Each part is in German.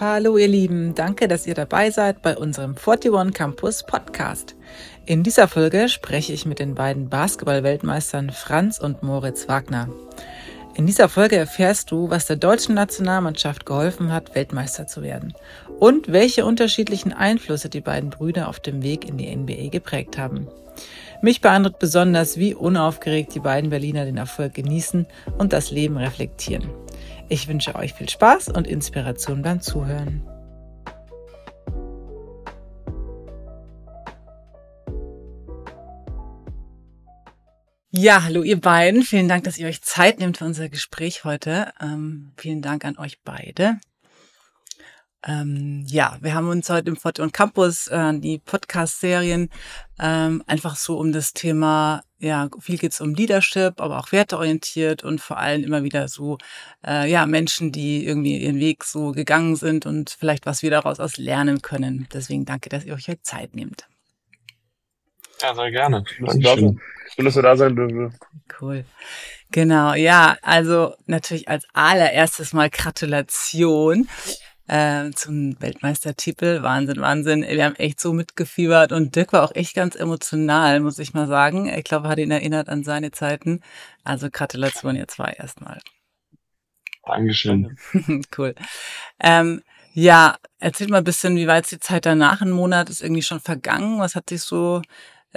Hallo ihr Lieben, danke, dass ihr dabei seid bei unserem 41 Campus Podcast. In dieser Folge spreche ich mit den beiden Basketball-Weltmeistern Franz und Moritz Wagner. In dieser Folge erfährst du, was der deutschen Nationalmannschaft geholfen hat, Weltmeister zu werden und welche unterschiedlichen Einflüsse die beiden Brüder auf dem Weg in die NBA geprägt haben. Mich beeindruckt besonders, wie unaufgeregt die beiden Berliner den Erfolg genießen und das Leben reflektieren. Ich wünsche euch viel Spaß und Inspiration beim Zuhören. Ja, hallo ihr beiden. Vielen Dank, dass ihr euch Zeit nehmt für unser Gespräch heute. Ähm, vielen Dank an euch beide. Ähm, ja, wir haben uns heute im Fortune Campus äh, die Podcast-Serien ähm, einfach so um das Thema, ja, viel geht's um Leadership, aber auch werteorientiert und vor allem immer wieder so, äh, ja, Menschen, die irgendwie ihren Weg so gegangen sind und vielleicht was wir daraus aus lernen können. Deswegen danke, dass ihr euch heute Zeit nehmt. Ja, sehr gerne. Schön, dass wir da sein dürfen. Cool. Genau, ja, also natürlich als allererstes mal Gratulation äh, zum Weltmeistertitel. Wahnsinn, Wahnsinn. Wir haben echt so mitgefiebert und Dirk war auch echt ganz emotional, muss ich mal sagen. Ich glaube, hat ihn erinnert an seine Zeiten. Also Gratulation jetzt war erstmal. Dankeschön. cool. Ähm, ja, erzählt mal ein bisschen, wie war jetzt die Zeit danach? Ein Monat ist irgendwie schon vergangen. Was hat sich so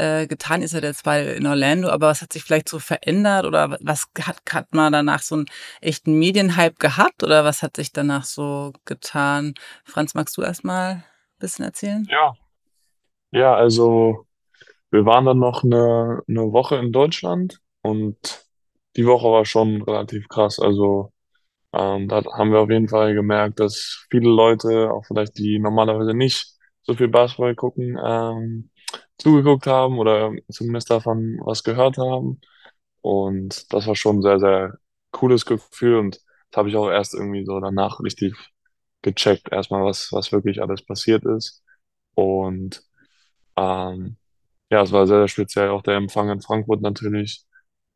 äh, getan? Ist er jetzt bei in Orlando, aber was hat sich vielleicht so verändert oder was hat, hat man danach so einen echten Medienhype gehabt oder was hat sich danach so getan? Franz, magst du erstmal ein bisschen erzählen? Ja. Ja, also wir waren dann noch eine, eine Woche in Deutschland und die Woche war schon relativ krass. Also ähm, da haben wir auf jeden Fall gemerkt, dass viele Leute, auch vielleicht die normalerweise nicht so viel Basketball gucken, ähm, zugeguckt haben oder zumindest davon was gehört haben. Und das war schon ein sehr, sehr cooles Gefühl und das habe ich auch erst irgendwie so danach richtig gecheckt, erstmal, was, was wirklich alles passiert ist. Und ähm, ja, es war sehr, sehr speziell, auch der Empfang in Frankfurt natürlich.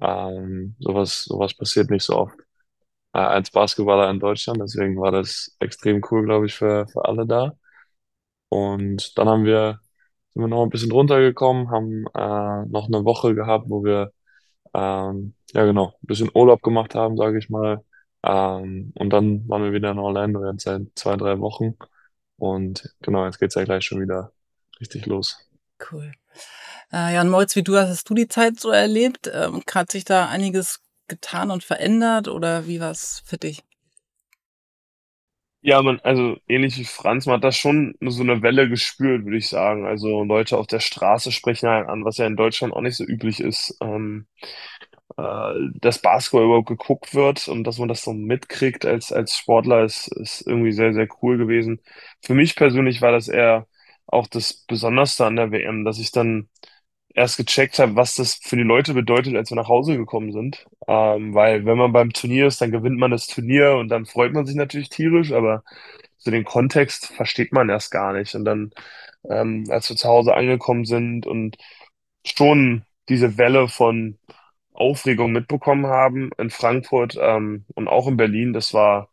Ähm, sowas, sowas passiert nicht so oft äh, als Basketballer in Deutschland, deswegen war das extrem cool, glaube ich, für, für alle da. Und dann haben wir sind wir noch ein bisschen runtergekommen, haben äh, noch eine Woche gehabt, wo wir ähm, ja genau ein bisschen Urlaub gemacht haben, sage ich mal. Ähm, und dann waren wir wieder in Orlando jetzt seit zwei, drei Wochen. Und genau, jetzt geht's ja gleich schon wieder richtig los. Cool. Äh, Jan Moritz, wie du hast, hast du die Zeit so erlebt? Ähm, hat sich da einiges getan und verändert oder wie war es für dich? Ja, man, also ähnlich wie Franz, man hat da schon so eine Welle gespürt, würde ich sagen. Also Leute auf der Straße sprechen einen an, was ja in Deutschland auch nicht so üblich ist, ähm, äh, dass Basketball überhaupt geguckt wird und dass man das so mitkriegt als, als Sportler, ist, ist irgendwie sehr, sehr cool gewesen. Für mich persönlich war das eher auch das Besonderste an der WM, dass ich dann erst gecheckt habe, was das für die Leute bedeutet, als wir nach Hause gekommen sind. Ähm, weil wenn man beim Turnier ist, dann gewinnt man das Turnier und dann freut man sich natürlich tierisch, aber so den Kontext versteht man erst gar nicht. Und dann, ähm, als wir zu Hause angekommen sind und schon diese Welle von Aufregung mitbekommen haben in Frankfurt ähm, und auch in Berlin, das war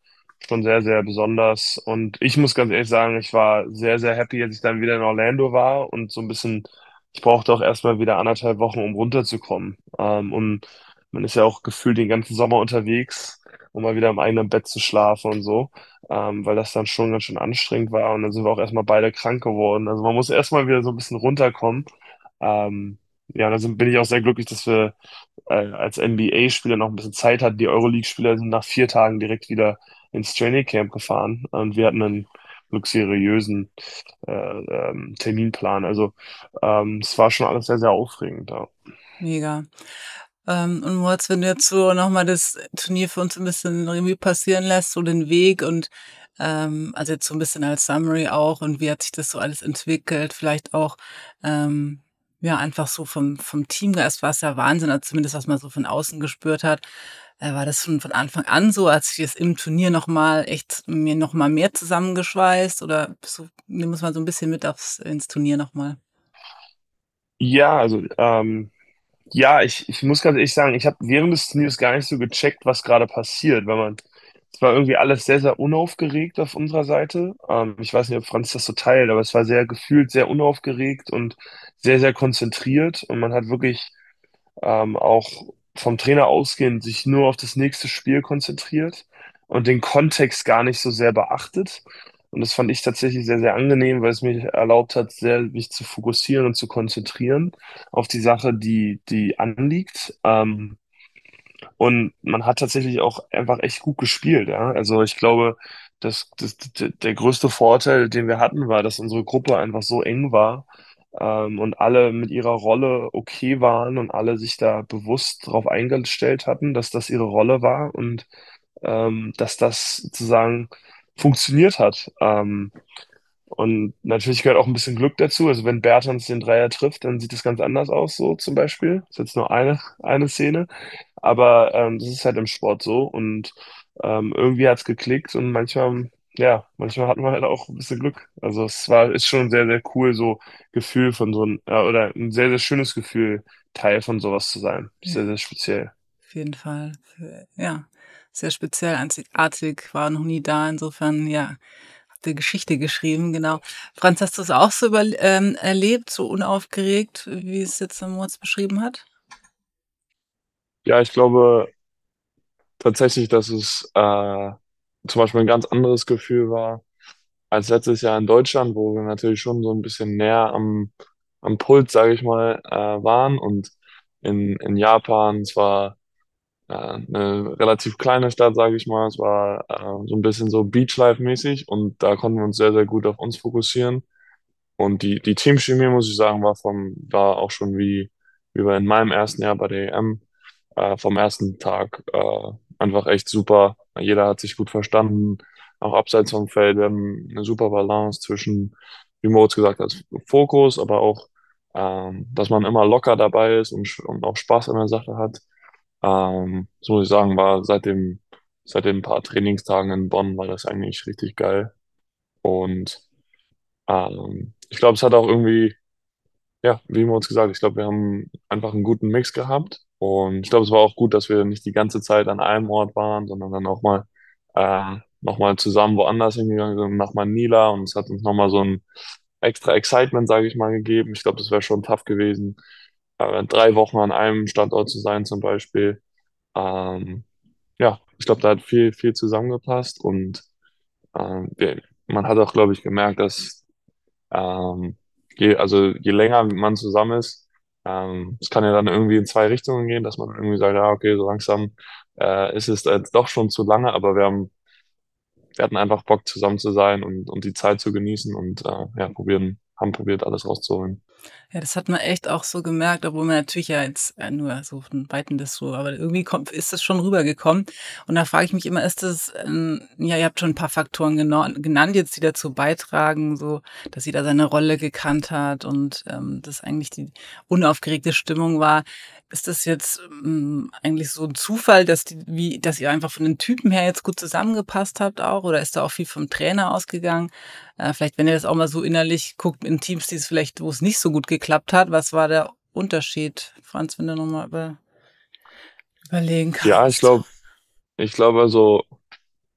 schon sehr, sehr besonders. Und ich muss ganz ehrlich sagen, ich war sehr, sehr happy, als ich dann wieder in Orlando war und so ein bisschen ich brauchte auch erstmal wieder anderthalb Wochen, um runterzukommen. Ähm, und man ist ja auch gefühlt den ganzen Sommer unterwegs, um mal wieder im eigenen Bett zu schlafen und so, ähm, weil das dann schon ganz schön anstrengend war. Und dann sind wir auch erstmal beide krank geworden. Also man muss erstmal wieder so ein bisschen runterkommen. Ähm, ja, da bin ich auch sehr glücklich, dass wir äh, als NBA-Spieler noch ein bisschen Zeit hatten. Die Euroleague-Spieler sind nach vier Tagen direkt wieder ins Training Camp gefahren und wir hatten einen luxuriösen äh, ähm, Terminplan. Also ähm, es war schon alles sehr, sehr aufregend. Ja. Mega. Ähm, und Moritz, wenn du jetzt so nochmal das Turnier für uns ein bisschen Revue passieren lässt, so den Weg und ähm, also jetzt so ein bisschen als Summary auch und wie hat sich das so alles entwickelt, vielleicht auch ähm, ja einfach so vom, vom Teamgeist war es ja Wahnsinn, zumindest was man so von außen gespürt hat. War das schon von Anfang an so, als ich es im Turnier nochmal echt mir nochmal mehr zusammengeschweißt oder so, muss man so ein bisschen mit aufs, ins Turnier nochmal? Ja, also ähm, ja, ich, ich muss ganz ehrlich sagen, ich habe während des Turniers gar nicht so gecheckt, was gerade passiert, wenn man es war irgendwie alles sehr, sehr unaufgeregt auf unserer Seite. Ähm, ich weiß nicht, ob Franz das so teilt, aber es war sehr gefühlt, sehr unaufgeregt und sehr, sehr konzentriert. Und man hat wirklich ähm, auch vom Trainer ausgehend sich nur auf das nächste Spiel konzentriert und den Kontext gar nicht so sehr beachtet. Und das fand ich tatsächlich sehr, sehr angenehm, weil es mir erlaubt hat, sehr mich zu fokussieren und zu konzentrieren auf die Sache, die, die anliegt. Ähm, und man hat tatsächlich auch einfach echt gut gespielt. Ja? Also ich glaube, das, das, der größte Vorteil, den wir hatten, war, dass unsere Gruppe einfach so eng war ähm, und alle mit ihrer Rolle okay waren und alle sich da bewusst darauf eingestellt hatten, dass das ihre Rolle war und ähm, dass das sozusagen funktioniert hat. Ähm, und natürlich gehört auch ein bisschen Glück dazu. Also wenn Bertans den Dreier trifft, dann sieht es ganz anders aus, so zum Beispiel. Das ist jetzt nur eine, eine Szene. Aber ähm, das ist halt im Sport so. Und ähm, irgendwie hat es geklickt und manchmal, ja, manchmal hatten wir halt auch ein bisschen Glück. Also es war, ist schon sehr, sehr cool, so Gefühl von so ein, äh, oder ein sehr, sehr schönes Gefühl, Teil von sowas zu sein. Ja. Sehr, sehr speziell. Auf jeden Fall. Ja, sehr speziell, einzigartig, war noch nie da. Insofern, ja, habt ihr Geschichte geschrieben, genau. Franz, hast du es auch so über, ähm, erlebt, so unaufgeregt, wie es jetzt Moritz beschrieben hat? Ja, ich glaube tatsächlich, dass es äh, zum Beispiel ein ganz anderes Gefühl war als letztes Jahr in Deutschland, wo wir natürlich schon so ein bisschen näher am, am Puls, sage ich mal, äh, waren. Und in, in Japan, es war äh, eine relativ kleine Stadt, sage ich mal. Es war äh, so ein bisschen so Beachlife-mäßig und da konnten wir uns sehr, sehr gut auf uns fokussieren. Und die, die Teamchemie, muss ich sagen, war vom, war auch schon wie, wie bei in meinem ersten Jahr bei der EM, äh, vom ersten Tag äh, einfach echt super. Jeder hat sich gut verstanden, auch abseits vom Feld. Wir haben eine super Balance zwischen, wie Moritz gesagt hat, Fokus, aber auch, ähm, dass man immer locker dabei ist und, und auch Spaß an der Sache hat. Ähm, so muss ich sagen, war seit dem, seit den paar Trainingstagen in Bonn war das eigentlich richtig geil. Und ähm, ich glaube, es hat auch irgendwie, ja, wie wir gesagt, ich glaube, wir haben einfach einen guten Mix gehabt. Und ich glaube, es war auch gut, dass wir nicht die ganze Zeit an einem Ort waren, sondern dann auch mal äh, nochmal zusammen woanders hingegangen sind, nach Manila. Und es hat uns nochmal so ein extra Excitement, sage ich mal, gegeben. Ich glaube, das wäre schon tough gewesen, äh, drei Wochen an einem Standort zu sein zum Beispiel. Ähm, ja, ich glaube, da hat viel, viel zusammengepasst und ähm, wir, man hat auch, glaube ich, gemerkt, dass ähm, je, also je länger man zusammen ist, ähm, es kann ja dann irgendwie in zwei Richtungen gehen, dass man irgendwie sagt, ja, okay, so langsam äh, ist es jetzt doch schon zu lange, aber wir haben, wir hatten einfach Bock zusammen zu sein und, und die Zeit zu genießen und äh, ja, probieren, haben probiert, alles rauszuholen. Ja, das hat man echt auch so gemerkt, obwohl man natürlich ja jetzt äh, nur so von Weitem das so, aber irgendwie kommt, ist das schon rübergekommen. Und da frage ich mich immer, ist das, ähm, ja, ihr habt schon ein paar Faktoren genannt jetzt, die dazu beitragen, so, dass jeder seine Rolle gekannt hat und ähm, das eigentlich die unaufgeregte Stimmung war. Ist das jetzt ähm, eigentlich so ein Zufall, dass die, wie, dass ihr einfach von den Typen her jetzt gut zusammengepasst habt auch? Oder ist da auch viel vom Trainer ausgegangen? Äh, vielleicht, wenn ihr das auch mal so innerlich guckt in Teams, die es vielleicht, wo es nicht so gut geklappt hat, was war der Unterschied? Franz, wenn du nochmal über, überlegen kannst. Ja, ich glaube, ich glaube also,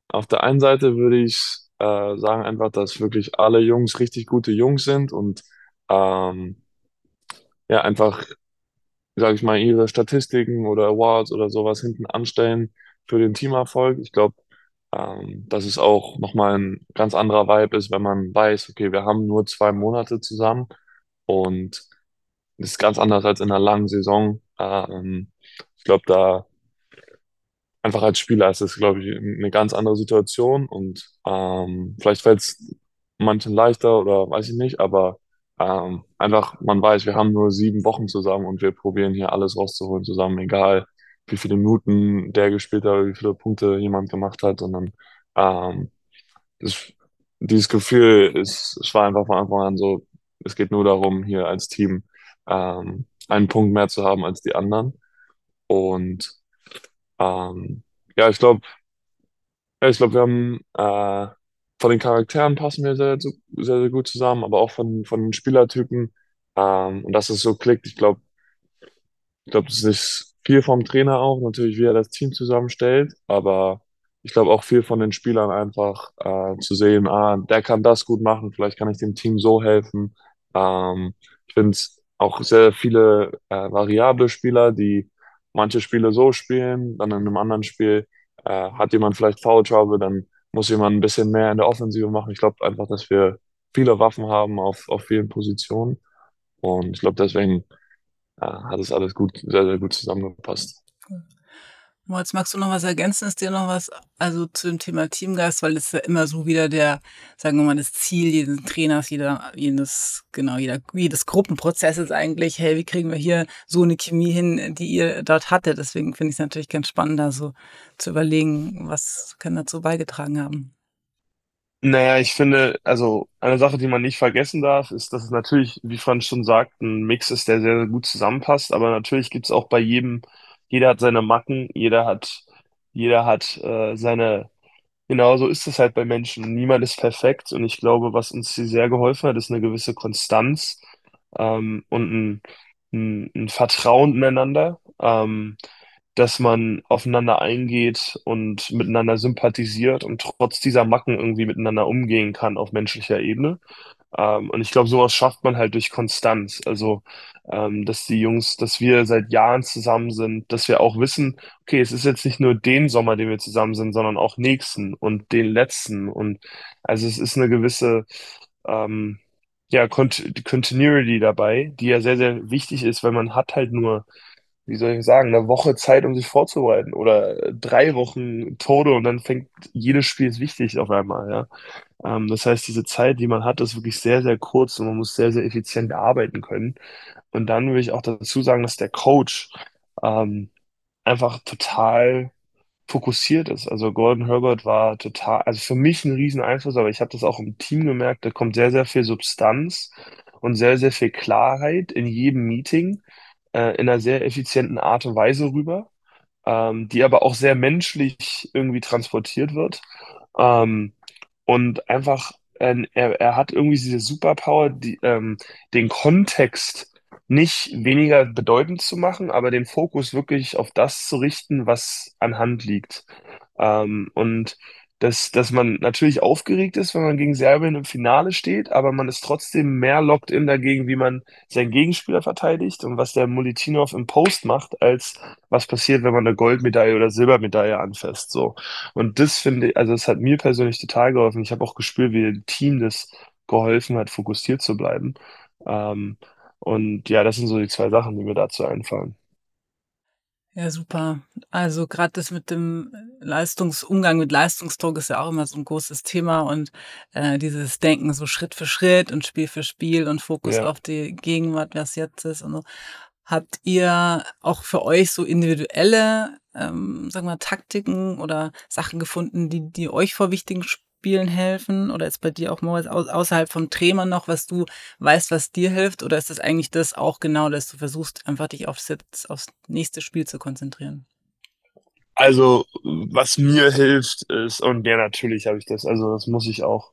auf der einen Seite würde ich äh, sagen einfach, dass wirklich alle Jungs richtig gute Jungs sind und ähm, ja, einfach, sage ich mal, ihre Statistiken oder Awards oder sowas hinten anstellen für den Teamerfolg. Ich glaube, ähm, dass es auch nochmal ein ganz anderer Vibe ist, wenn man weiß, okay, wir haben nur zwei Monate zusammen und das ist ganz anders als in einer langen Saison. Ähm, ich glaube, da einfach als Spieler ist das, glaube ich, eine ganz andere Situation und ähm, vielleicht fällt es manchen leichter oder weiß ich nicht, aber ähm, einfach, man weiß, wir haben nur sieben Wochen zusammen und wir probieren hier alles rauszuholen zusammen, egal wie viele Minuten der gespielt hat wie viele Punkte jemand gemacht hat, sondern ähm, das, dieses Gefühl ist, es war einfach von Anfang an so, es geht nur darum, hier als Team ähm, einen Punkt mehr zu haben als die anderen. Und ähm, ja, ich glaube, ich glaube, wir haben äh, von den Charakteren passen wir sehr, sehr, sehr gut zusammen, aber auch von, von den Spielertypen. Ähm, und dass es so klickt, ich glaube, ich glaube, das ist viel vom Trainer auch, natürlich, wie er das Team zusammenstellt, aber ich glaube auch viel von den Spielern einfach äh, zu sehen, ah, der kann das gut machen, vielleicht kann ich dem Team so helfen. Ähm, ich finde es auch sehr viele äh, variable Spieler, die manche Spiele so spielen, dann in einem anderen Spiel äh, hat jemand vielleicht Foul Trouble, dann muss jemand ein bisschen mehr in der Offensive machen. Ich glaube einfach, dass wir viele Waffen haben auf, auf vielen Positionen. Und ich glaube, deswegen äh, hat es alles gut, sehr, sehr gut zusammengepasst. Moritz, magst du noch was ergänzen? Ist dir noch was, also zu dem Thema Teamgeist, weil das ist ja immer so wieder der, sagen wir mal, das Ziel jedes Trainers, jeder, jedes, genau, jeder, jedes Gruppenprozesses eigentlich, hey, wie kriegen wir hier so eine Chemie hin, die ihr dort hattet? Deswegen finde ich es natürlich ganz spannend, da so zu überlegen, was kann dazu beigetragen haben. Naja, ich finde, also eine Sache, die man nicht vergessen darf, ist, dass es natürlich, wie Franz schon sagt, ein Mix ist, der sehr, sehr gut zusammenpasst. Aber natürlich gibt es auch bei jedem, jeder hat seine Macken, jeder hat, jeder hat äh, seine, genau so ist es halt bei Menschen. Niemand ist perfekt. Und ich glaube, was uns hier sehr geholfen hat, ist eine gewisse Konstanz ähm, und ein, ein, ein Vertrauen ineinander. Ähm, dass man aufeinander eingeht und miteinander sympathisiert und trotz dieser Macken irgendwie miteinander umgehen kann auf menschlicher Ebene. Ähm, und ich glaube, sowas schafft man halt durch Konstanz. Also, ähm, dass die Jungs, dass wir seit Jahren zusammen sind, dass wir auch wissen, okay, es ist jetzt nicht nur den Sommer, den wir zusammen sind, sondern auch nächsten und den letzten. Und also es ist eine gewisse ähm, ja, Cont Continuity dabei, die ja sehr, sehr wichtig ist, weil man hat halt nur wie soll ich sagen, eine Woche Zeit, um sich vorzubereiten oder drei Wochen Tode und dann fängt jedes Spiel ist wichtig auf einmal, ja. Ähm, das heißt, diese Zeit, die man hat, ist wirklich sehr, sehr kurz und man muss sehr, sehr effizient arbeiten können. Und dann will ich auch dazu sagen, dass der Coach ähm, einfach total fokussiert ist. Also Gordon Herbert war total, also für mich ein riesen Einfluss, aber ich habe das auch im Team gemerkt, da kommt sehr, sehr viel Substanz und sehr, sehr viel Klarheit in jedem Meeting äh, in einer sehr effizienten Art und Weise rüber, ähm, die aber auch sehr menschlich irgendwie transportiert wird. Ähm, und einfach, äh, er, er hat irgendwie diese Superpower, die, ähm, den Kontext nicht weniger bedeutend zu machen, aber den Fokus wirklich auf das zu richten, was anhand liegt. Ähm, und dass, dass man natürlich aufgeregt ist, wenn man gegen Serbien im Finale steht, aber man ist trotzdem mehr locked in dagegen, wie man seinen Gegenspieler verteidigt und was der Mulitinov im Post macht, als was passiert, wenn man eine Goldmedaille oder Silbermedaille anfasst. So. Und das finde ich, also es hat mir persönlich total geholfen. Ich habe auch gespürt, wie dem Team das geholfen hat, fokussiert zu bleiben. Ähm, und ja, das sind so die zwei Sachen, die mir dazu einfallen. Ja, super. Also gerade das mit dem Leistungsumgang mit Leistungsdruck ist ja auch immer so ein großes Thema und äh, dieses Denken so Schritt für Schritt und Spiel für Spiel und Fokus Ja. auf die Gegenwart, was jetzt ist und so. Habt ihr auch für euch so individuelle, ähm, sagen wir, Taktiken oder Sachen gefunden, die, die euch vor wichtigen Spielen helfen? Oder ist bei dir auch mal au außerhalb vom Thema noch, was du weißt, was dir hilft? Oder ist das eigentlich das auch genau, dass du versuchst, einfach dich aufs, aufs nächste Spiel zu konzentrieren? Also, was mir hilft, ist, und ja, natürlich habe ich das, also das muss ich auch,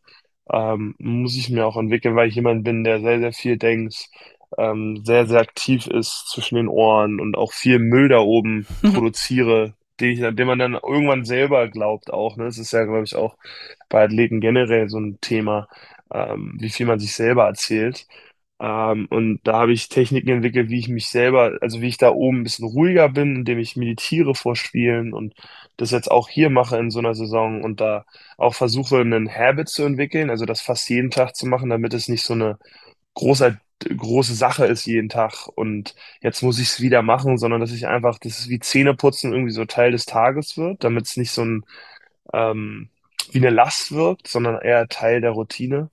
ähm, muss ich mir auch entwickeln, weil ich jemand bin, der sehr, sehr viel denkt, ähm, sehr, sehr aktiv ist zwischen den Ohren und auch viel Müll da oben produziere, den ich, den man dann irgendwann selber glaubt auch, ne? Das ist ja, glaube ich, auch bei Athleten generell so ein Thema, ähm, wie viel man sich selber erzählt. Ähm, und da habe ich Techniken entwickelt, wie ich mich selber, also wie ich da oben ein bisschen ruhiger bin, indem ich meditiere vor Spielen und das jetzt auch hier mache in so einer Saison und da auch versuche, einen Habit zu entwickeln, also das fast jeden Tag zu machen, damit es nicht so eine große, große Sache ist jeden Tag und jetzt muss ich es wieder machen, sondern dass ich einfach, das ist wie Zähneputzen irgendwie so Teil des Tages wird, damit es nicht so ein, ähm, wie eine Last wirkt, sondern eher Teil der Routine.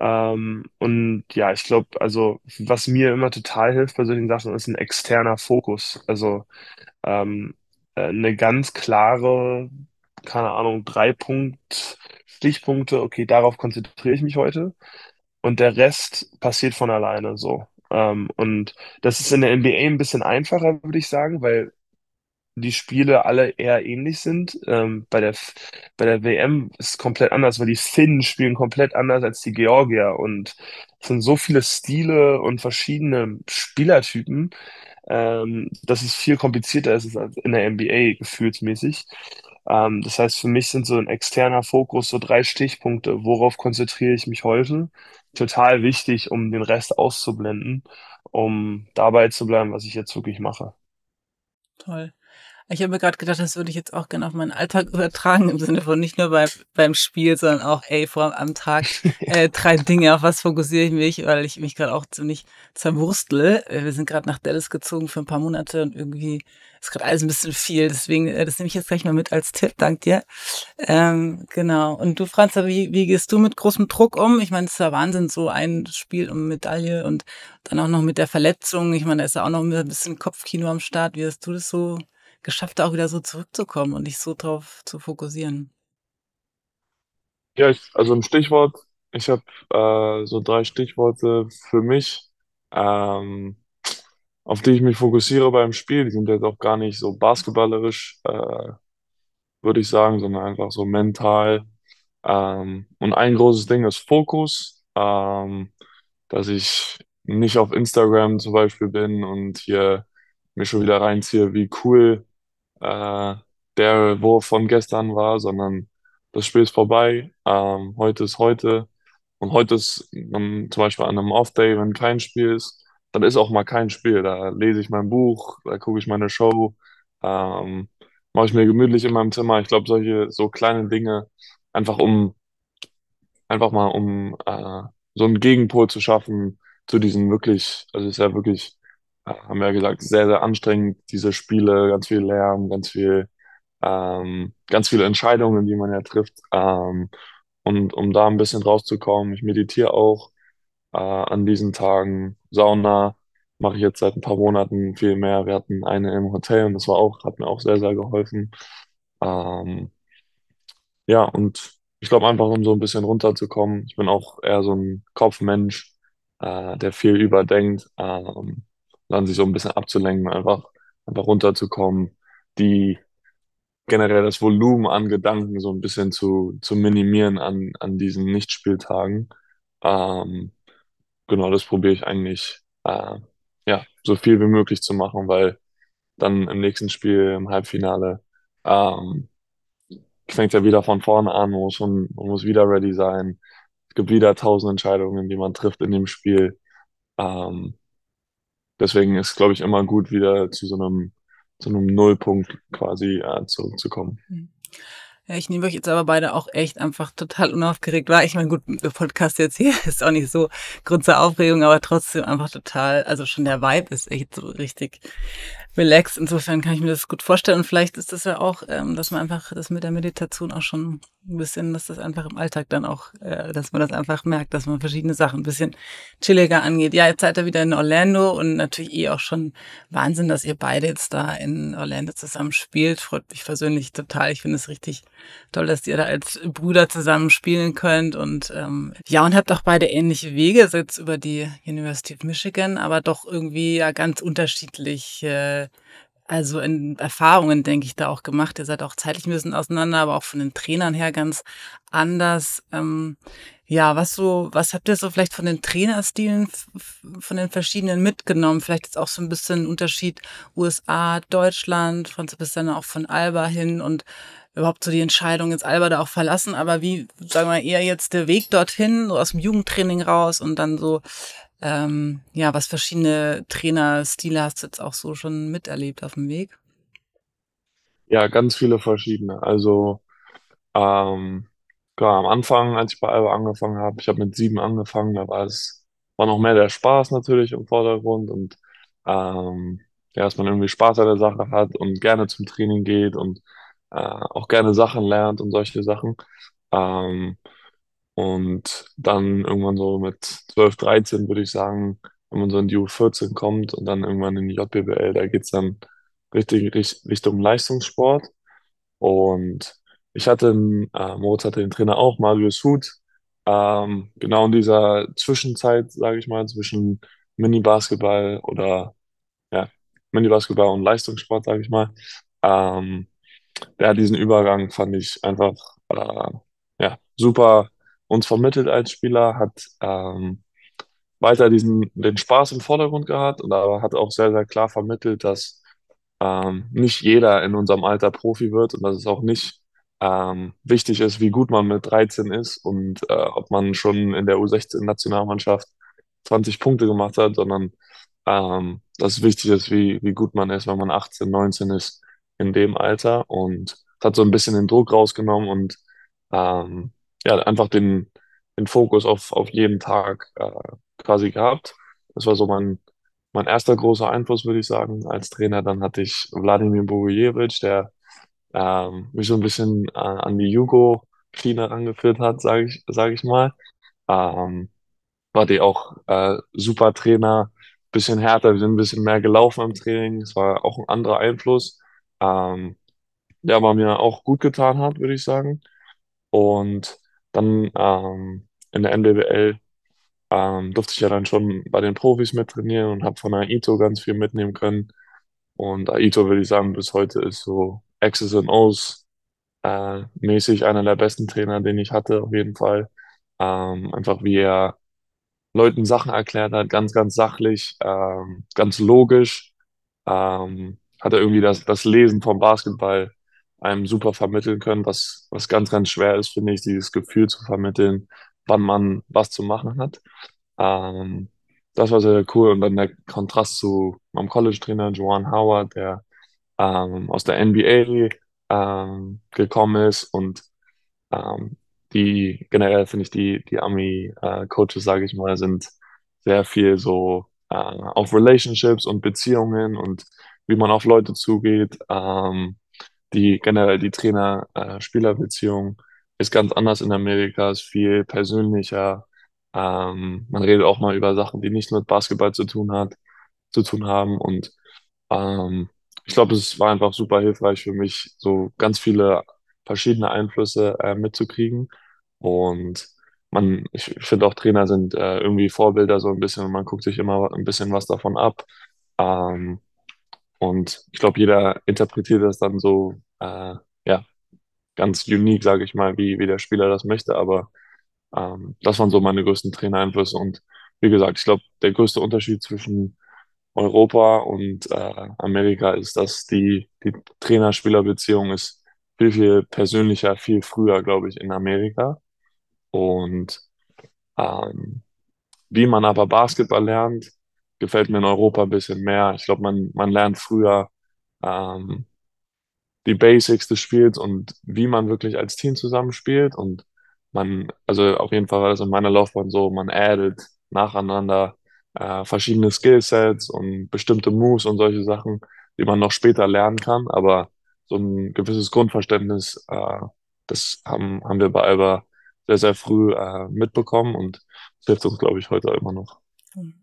Ähm, und ja, ich glaube, also was mir immer total hilft bei solchen Sachen, ist ein externer Fokus. Also ähm, äh, eine ganz klare, keine Ahnung, drei Punkt, Stichpunkte, okay, darauf konzentriere ich mich heute. Und der Rest passiert von alleine so. Ähm, und das ist in der NBA ein bisschen einfacher, würde ich sagen, weil die Spiele alle eher ähnlich sind. Ähm, bei der, bei der WM ist es komplett anders, weil die Finnen spielen komplett anders als die Georgier und es sind so viele Stile und verschiedene Spielertypen, ähm, dass es viel komplizierter ist als in der NBA gefühlsmäßig. Ähm, das heißt, für mich sind so ein externer Fokus so drei Stichpunkte. Worauf konzentriere ich mich heute? Total wichtig, um den Rest auszublenden, um dabei zu bleiben, was ich jetzt wirklich mache. Toll. Ich habe mir gerade gedacht, das würde ich jetzt auch gerne auf meinen Alltag übertragen, im Sinne von nicht nur beim, beim Spiel, sondern auch, ey, vor am Tag äh, drei Dinge, auf was fokussiere ich mich, weil ich mich gerade auch ziemlich zerwurstle. Äh, wir sind gerade nach Dallas gezogen für ein paar Monate und irgendwie ist gerade alles ein bisschen viel. Deswegen, äh, das nehme ich jetzt gleich mal mit als Tipp, dank dir. Ähm, genau. Und du, Franz, wie, wie gehst du mit großem Druck um? Ich meine, es ist ja Wahnsinn, so ein Spiel um Medaille und dann auch noch mit der Verletzung. Ich meine, da ist ja auch noch ein bisschen Kopfkino am Start. Wie hast du das so geschafft, auch wieder so zurückzukommen und dich so drauf zu fokussieren? Ja, ich, also ein Stichwort, ich habe äh, so drei Stichworte für mich, ähm, auf die ich mich fokussiere beim Spiel. Die sind jetzt auch gar nicht so basketballerisch, äh, würde ich sagen, sondern einfach so mental. Ähm, und ein großes Ding ist Fokus, ähm, dass ich nicht auf Instagram zum Beispiel bin und hier mir schon wieder reinziehe, wie cool äh, der Wurf von gestern war, sondern das Spiel ist vorbei. Ähm, heute ist heute. Und heute ist ähm, zum Beispiel an einem Off-Day, wenn kein Spiel ist, dann ist auch mal kein Spiel. Da lese ich mein Buch, da gucke ich meine Show, ähm, mache ich mir gemütlich in meinem Zimmer. Ich glaube, solche so kleine Dinge, einfach um einfach mal um äh, so einen Gegenpol zu schaffen zu diesen wirklich, also es ist ja wirklich, haben wir ja gesagt, sehr, sehr anstrengend, diese Spiele, ganz viel Lärm, ganz viel, ähm, ganz viele Entscheidungen, die man ja trifft. Ähm, und um da ein bisschen rauszukommen, ich meditiere auch äh, an diesen Tagen. Sauna mache ich jetzt seit ein paar Monaten viel mehr. Wir hatten eine im Hotel und das war auch, hat mir auch sehr, sehr geholfen. Ähm, ja, und ich glaube einfach, um so ein bisschen runterzukommen. Ich bin auch eher so ein Kopfmensch, äh, der viel überdenkt, ähm, dann sich so ein bisschen abzulenken, einfach, einfach runterzukommen, die generell das Volumen an Gedanken so ein bisschen zu, zu minimieren an, an diesen Nichtspieltagen. Ähm, genau, das probiere ich eigentlich, äh, ja, so viel wie möglich zu machen, weil dann im nächsten Spiel, im Halbfinale, ähm, fängt ja wieder von vorne an, man muss, man muss wieder ready sein. Es gibt wieder tausend Entscheidungen, die man trifft in dem Spiel. Ähm, deswegen ist, glaube ich, immer gut, wieder zu so einem, zu einem Nullpunkt quasi äh, zurückzukommen. Mhm. Ja, ich nehme euch jetzt aber beide auch echt einfach total unaufgeregt wahr. Ich meine, gut, der Podcast jetzt hier ist auch nicht so Grund zur Aufregung, aber trotzdem einfach total, also schon der Vibe ist echt so richtig relaxed. Insofern kann ich mir das gut vorstellen. Und vielleicht ist das ja auch, ähm, dass man einfach das mit der Meditation auch schon ein bisschen, dass das einfach im Alltag dann auch, äh, dass man das einfach merkt, dass man verschiedene Sachen ein bisschen chilliger angeht. Ja, jetzt seid ihr wieder in Orlando und natürlich eh auch schon Wahnsinn, dass ihr beide jetzt da in Orlando zusammen spielt. Freut mich persönlich total. Ich finde es richtig toll, dass ihr da als Brüder zusammen spielen könnt und ähm, ja, und habt auch beide ähnliche Wege, jetzt über die University of Michigan, aber doch irgendwie ja ganz unterschiedlich äh, also in Erfahrungen, denke ich, da auch gemacht. Ihr seid auch zeitlich ein bisschen auseinander, aber auch von den Trainern her ganz anders. Ähm, ja, was so, was habt ihr so vielleicht von den Trainerstilen von den verschiedenen mitgenommen? Vielleicht jetzt auch so ein bisschen Unterschied USA, Deutschland, von bis dann auch von Alba hin und überhaupt so die Entscheidung, jetzt Alba da auch verlassen, aber wie, sagen wir eher jetzt der Weg dorthin, so aus dem Jugendtraining raus und dann so ähm, ja, was verschiedene Trainerstile hast du jetzt auch so schon miterlebt auf dem Weg? Ja, ganz viele verschiedene. Also ähm, klar, am Anfang, als ich bei Alba angefangen habe, ich habe mit sieben angefangen, da war es, war noch mehr der Spaß natürlich im Vordergrund und ähm, ja, dass man irgendwie Spaß an der Sache hat und gerne zum Training geht und äh, auch gerne Sachen lernt und solche Sachen. Ähm, und dann irgendwann so mit 12, 13 würde ich sagen, wenn man so in die U14 kommt und dann irgendwann in die JBL, da geht's dann richtig, richtig Richtung Leistungssport. Und ich hatte, äh, Moritz hatte den Trainer auch, Marius Huth, ähm, genau in dieser Zwischenzeit, sage ich mal, zwischen Mini-Basketball oder ja, Mini-Basketball und Leistungssport, sage ich mal. Ähm, der diesen Übergang fand ich einfach äh, ja, super uns vermittelt als Spieler, hat ähm, weiter diesen, den Spaß im Vordergrund gehabt und aber hat auch sehr, sehr klar vermittelt, dass ähm, nicht jeder in unserem Alter Profi wird und dass es auch nicht ähm, wichtig ist, wie gut man mit 13 ist und äh, ob man schon in der U16-Nationalmannschaft 20 Punkte gemacht hat, sondern ähm, dass es wichtig ist, wie, wie gut man ist, wenn man 18, 19 ist in dem Alter und hat so ein bisschen den Druck rausgenommen und ähm, ja, einfach den, den Fokus auf, auf jeden Tag äh, quasi gehabt. Das war so mein, mein erster großer Einfluss, würde ich sagen, als Trainer. Dann hatte ich Wladimir Bogujevic, der ähm, mich so ein bisschen äh, an die Jugo-Schiene rangeführt hat, sage ich, sag ich mal. Ähm, war die auch äh, super Trainer, bisschen härter, wir sind ein bisschen mehr gelaufen im Training. Es war auch ein anderer Einfluss, ähm, der aber mir auch gut getan hat, würde ich sagen. Und dann ähm, in der NBBL ähm, durfte ich ja dann schon bei den Profis mit trainieren und habe von Aito ganz viel mitnehmen können. Und Aito, würde ich sagen, bis heute ist so X's and O's äh, mäßig einer der besten Trainer, den ich hatte, auf jeden Fall. Ähm, einfach wie er Leuten Sachen erklärt hat, ganz, ganz sachlich, ähm, ganz logisch. Ähm, hat er irgendwie das, das Lesen vom Basketball einem super vermitteln können, was, was ganz, ganz schwer ist, finde ich, dieses Gefühl zu vermitteln, wann man was zu machen hat. Ähm, das war sehr cool. Und dann der Kontrast zu meinem College-Trainer Joan Howard, der ähm, aus der NBA ähm, gekommen ist und ähm, die generell finde ich die die Army-Coaches, sage ich mal, sind sehr viel so äh, auf Relationships und Beziehungen und wie man auf Leute zugeht. Ähm, die generell die Trainer-Spieler-Beziehung ist ganz anders in Amerika, ist viel persönlicher. Ähm, man redet auch mal über Sachen, die nichts mit Basketball zu tun hat, zu tun haben und ähm, ich glaube, es war einfach super hilfreich für mich, so ganz viele verschiedene Einflüsse äh, mitzukriegen. Und man, ich finde auch Trainer sind äh, irgendwie Vorbilder so ein bisschen und man guckt sich immer ein bisschen was davon ab. Ähm, und ich glaube, jeder interpretiert das dann so, äh, ja, ganz unique, sage ich mal, wie, wie der Spieler das möchte. Aber ähm, das waren so meine größten Trainereinflüsse. Und wie gesagt, ich glaube, der größte Unterschied zwischen Europa und äh, Amerika ist, dass die, die Trainer-Spieler-Beziehung ist viel, viel persönlicher, viel früher, glaube ich, in Amerika. Und ähm, wie man aber Basketball lernt, gefällt mir in Europa ein bisschen mehr. Ich glaube, man, man lernt früher ähm, die Basics des Spiels und wie man wirklich als Team zusammenspielt. Und man, also auf jeden Fall war das in meiner Laufbahn so, man addet nacheinander äh, verschiedene Skillsets und bestimmte Moves und solche Sachen, die man noch später lernen kann. Aber so ein gewisses Grundverständnis, äh, das haben, haben wir bei Alba sehr, sehr früh äh, mitbekommen und das hilft uns, glaube ich, heute immer noch. Hm.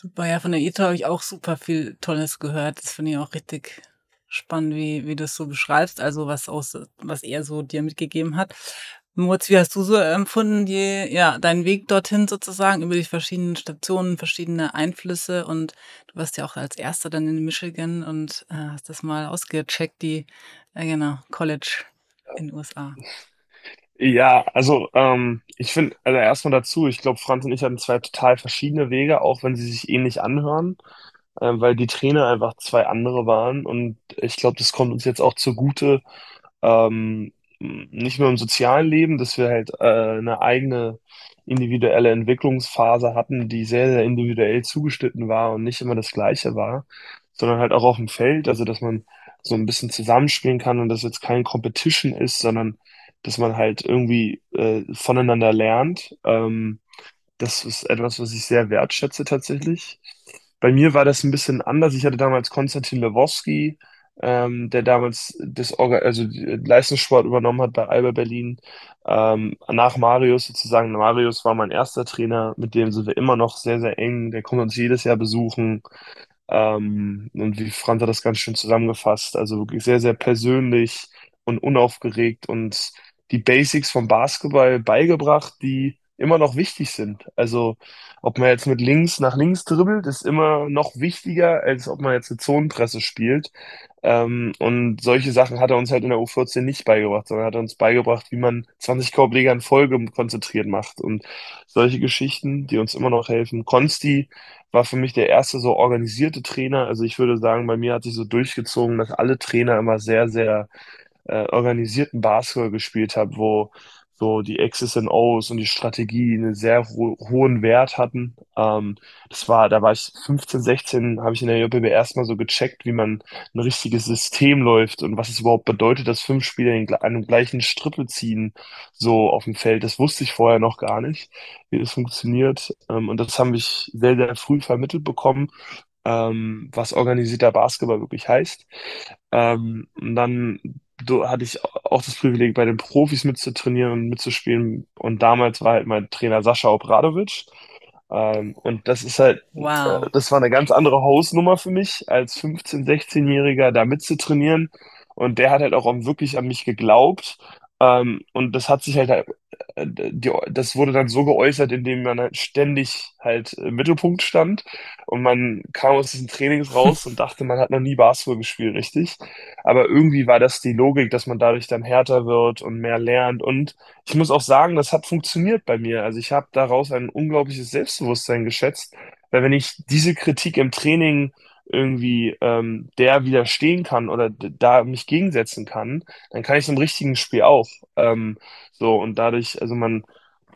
Super, ja, von der ITA habe ich auch super viel Tolles gehört. Das finde ich auch richtig spannend, wie, wie du es so beschreibst, also was aus, was er so dir mitgegeben hat. Moritz, wie hast du so empfunden, die, ja, deinen Weg dorthin sozusagen über die verschiedenen Stationen, verschiedene Einflüsse und du warst ja auch als Erster dann in Michigan und äh, hast das mal ausgecheckt, die, äh, genau, College in den USA. Ja, also ähm, ich finde, also erstmal dazu, ich glaube, Franz und ich hatten zwei total verschiedene Wege, auch wenn sie sich ähnlich anhören, äh, weil die Trainer einfach zwei andere waren und ich glaube, das kommt uns jetzt auch zugute, ähm, nicht nur im sozialen Leben, dass wir halt äh, eine eigene individuelle Entwicklungsphase hatten, die sehr, sehr individuell zugeschnitten war und nicht immer das Gleiche war, sondern halt auch auf dem Feld, also dass man so ein bisschen zusammenspielen kann und dass jetzt kein Competition ist, sondern dass man halt irgendwie äh, voneinander lernt. Ähm, das ist etwas, was ich sehr wertschätze tatsächlich. Bei mir war das ein bisschen anders. Ich hatte damals Konstantin Lewowski, ähm, der damals das Orga also Leistungssport übernommen hat bei Alba Berlin. Ähm, nach Marius sozusagen. Marius war mein erster Trainer, mit dem sind wir immer noch sehr, sehr eng. Der kommt uns jedes Jahr besuchen. Ähm, und wie Franz hat das ganz schön zusammengefasst. Also wirklich sehr, sehr persönlich und unaufgeregt und die Basics vom Basketball beigebracht, die immer noch wichtig sind. Also ob man jetzt mit links nach links dribbelt, ist immer noch wichtiger, als ob man jetzt eine Zonenpresse spielt. Ähm, und solche Sachen hat er uns halt in der U14 nicht beigebracht, sondern hat er uns beigebracht, wie man 20 Korbleger in Folge konzentriert macht. Und solche Geschichten, die uns immer noch helfen. Konsti war für mich der erste so organisierte Trainer. Also ich würde sagen, bei mir hat sich so durchgezogen, dass alle Trainer immer sehr, sehr äh, organisierten Basketball gespielt haben, wo so die X's und O's und die Strategie einen sehr ho hohen Wert hatten. Ähm, das war, da war ich 15, 16, habe ich in der JBB erstmal so gecheckt, wie man ein richtiges System läuft und was es überhaupt bedeutet, dass fünf Spieler in einem gleichen Strippel ziehen, so auf dem Feld. Das wusste ich vorher noch gar nicht, wie das funktioniert. Ähm, und das habe ich sehr, sehr früh vermittelt bekommen, ähm, was organisierter Basketball wirklich heißt. Ähm, und dann hatte ich auch das Privileg, bei den Profis mitzutrainieren und mitzuspielen. Und damals war halt mein Trainer Sascha Obradovic. Ähm, und das ist halt, Wow. äh, das war eine ganz andere Hausnummer für mich, als 15-, 16-Jähriger da mitzutrainieren. Und der hat halt auch wirklich an mich geglaubt. Ähm, und das hat sich halt, die, das wurde dann so geäußert, indem man halt ständig halt im Mittelpunkt stand. Und man kam aus diesen Trainings raus und dachte, man hat noch nie Basketball gespielt, richtig. Aber irgendwie war das die Logik, dass man dadurch dann härter wird und mehr lernt. Und ich muss auch sagen, das hat funktioniert bei mir. Also ich habe daraus ein unglaubliches Selbstbewusstsein geschätzt, weil wenn ich diese Kritik im Training irgendwie ähm, der widerstehen kann oder da mich gegensetzen kann, dann kann ich es im richtigen Spiel auch. Ähm, so und dadurch, also man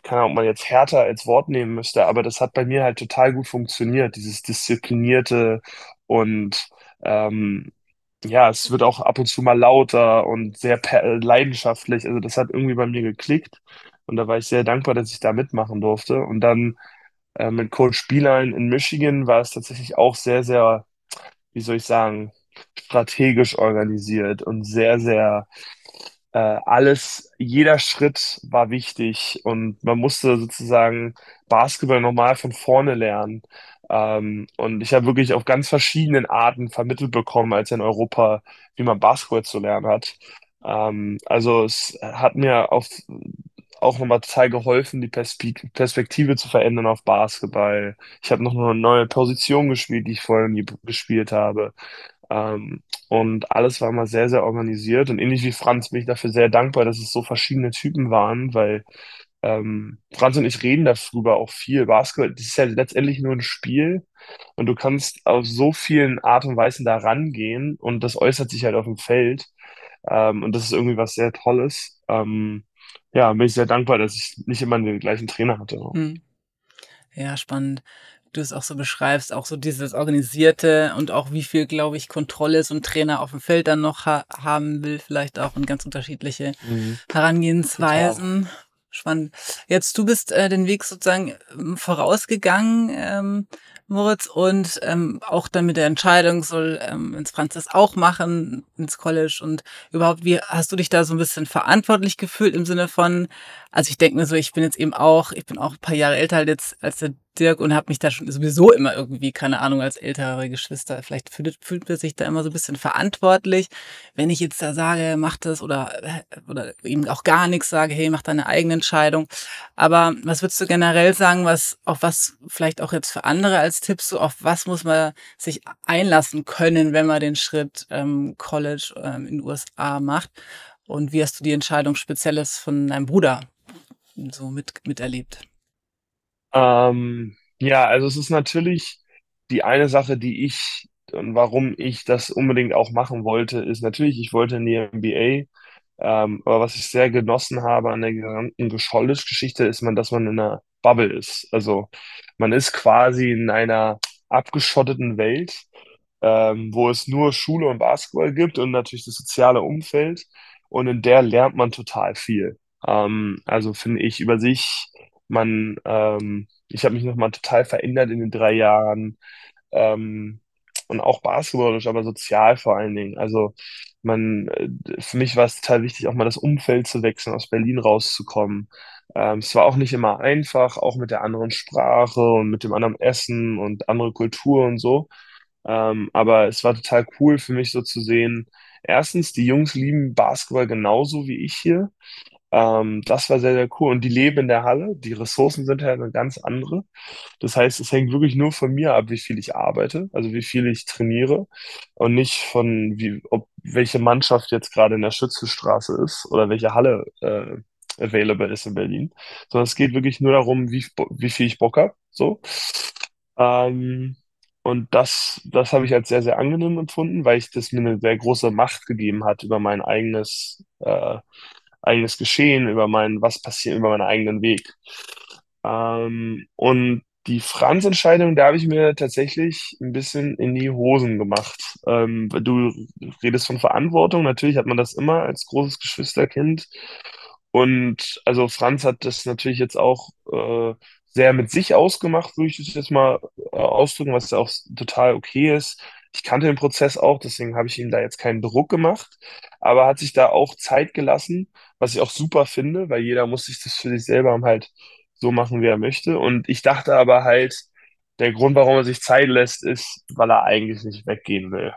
keine Ahnung, ob man jetzt härter als Wort nehmen müsste, aber das hat bei mir halt total gut funktioniert, dieses disziplinierte und ähm, ja, es wird auch ab und zu mal lauter und sehr leidenschaftlich. Also das hat irgendwie bei mir geklickt und da war ich sehr dankbar, dass ich da mitmachen durfte. Und dann äh, mit Coach Spielein in Michigan war es tatsächlich auch sehr, sehr, wie soll ich sagen, strategisch organisiert und sehr, sehr äh, alles, jeder Schritt war wichtig und man musste sozusagen Basketball nochmal von vorne lernen. Ähm, und ich habe wirklich auf ganz verschiedenen Arten vermittelt bekommen, als in Europa, wie man Basketball zu lernen hat. Ähm, also es hat mir auf, auch nochmal total geholfen, die Perspe Perspektive zu verändern auf Basketball. Ich habe noch eine neue Position gespielt, die ich vorher nie gespielt habe. Ähm, und alles war immer sehr, sehr organisiert. Und ähnlich wie Franz bin ich dafür sehr dankbar, dass es so verschiedene Typen waren, weil ähm, Franz und ich reden darüber auch viel. Basketball, das ist ja letztendlich nur ein Spiel und du kannst auf so vielen Art und Weisen da rangehen und das äußert sich halt auf dem Feld. Ähm, und das ist irgendwie was sehr Tolles. Ähm, ja, bin ich sehr dankbar, dass ich nicht immer den gleichen Trainer hatte. Hm. Ja, spannend du es auch so beschreibst, auch so dieses Organisierte und auch wie viel, glaube ich, Kontrolle so ein Trainer auf dem Feld dann noch ha haben will, vielleicht auch und ganz unterschiedliche mhm. Herangehensweisen. Total. Spannend. Jetzt, du bist äh, den Weg sozusagen ähm, vorausgegangen, ähm, Moritz, und ähm, auch dann mit der Entscheidung, soll ähm, ins Franz das auch machen, ins College und überhaupt, wie hast du dich da so ein bisschen verantwortlich gefühlt im Sinne von, also ich denke mir so, ich bin jetzt eben auch, ich bin auch ein paar Jahre älter als, als der Dirk und habe mich da schon sowieso immer irgendwie, keine Ahnung, als ältere Geschwister, vielleicht fühlt, fühlt man sich da immer so ein bisschen verantwortlich. Wenn ich jetzt da sage, mach das oder, oder eben auch gar nichts sage, hey, mach deine eigene Entscheidung. Aber was würdest du generell sagen, was, auf was vielleicht auch jetzt für andere als Tipps, so auf was muss man sich einlassen können, wenn man den Schritt ähm, College ähm, in den USA macht? Und wie hast du die Entscheidung Spezielles von deinem Bruder so mit, miterlebt? Ähm, ja, also es ist natürlich die eine Sache, die ich und warum ich das unbedingt auch machen wollte, ist natürlich, ich wollte in die NBA. Ähm, aber was ich sehr genossen habe an der gesamten Gescholdes-Geschichte ist man, dass man in einer Bubble ist. Also man ist quasi in einer abgeschotteten Welt, ähm, wo es nur Schule und Basketball gibt und natürlich das soziale Umfeld. Und in der lernt man total viel. Ähm, also finde ich über sich, man, ähm, ich habe mich nochmal total verändert in den drei Jahren. Ähm, und auch basketballisch, aber sozial vor allen Dingen. Also man, äh, für mich war es total wichtig, auch mal das Umfeld zu wechseln, aus Berlin rauszukommen. Ähm, es war auch nicht immer einfach, auch mit der anderen Sprache und mit dem anderen Essen und andere Kultur und so. Ähm, aber es war total cool für mich so zu sehen. Erstens, die Jungs lieben Basketball genauso wie ich hier. Ähm, das war sehr, sehr cool. Und die leben in der Halle. Die Ressourcen sind halt eine ganz andere. Das heißt, es hängt wirklich nur von mir ab, wie viel ich arbeite, also wie viel ich trainiere und nicht von, wie, ob welche Mannschaft jetzt gerade in der Schützenstraße ist oder welche Halle äh, available ist in Berlin. Sondern es geht wirklich nur darum, wie, wie viel ich Bock habe. So. Ähm, und das, das habe ich als sehr, sehr angenehm empfunden, weil ich das mir eine sehr große Macht gegeben hat über mein eigenes, äh, eigenes Geschehen, über mein, was passiert, über meinen eigenen Weg. Ähm, und die Franz-Entscheidung, da habe ich mir tatsächlich ein bisschen in die Hosen gemacht. Ähm, du redest von Verantwortung. Natürlich hat man das immer als großes Geschwisterkind. Und also Franz hat das natürlich jetzt auch äh, sehr mit sich ausgemacht, würde ich das jetzt mal äh, ausdrücken, was ja auch total okay ist. Ich kannte den Prozess auch, deswegen habe ich ihm da jetzt keinen Druck gemacht, aber hat sich da auch Zeit gelassen, was ich auch super finde, weil jeder muss sich das für sich selber halt so machen, wie er möchte. Und ich dachte aber halt, der Grund, warum er sich Zeit lässt, ist, weil er eigentlich nicht weggehen will.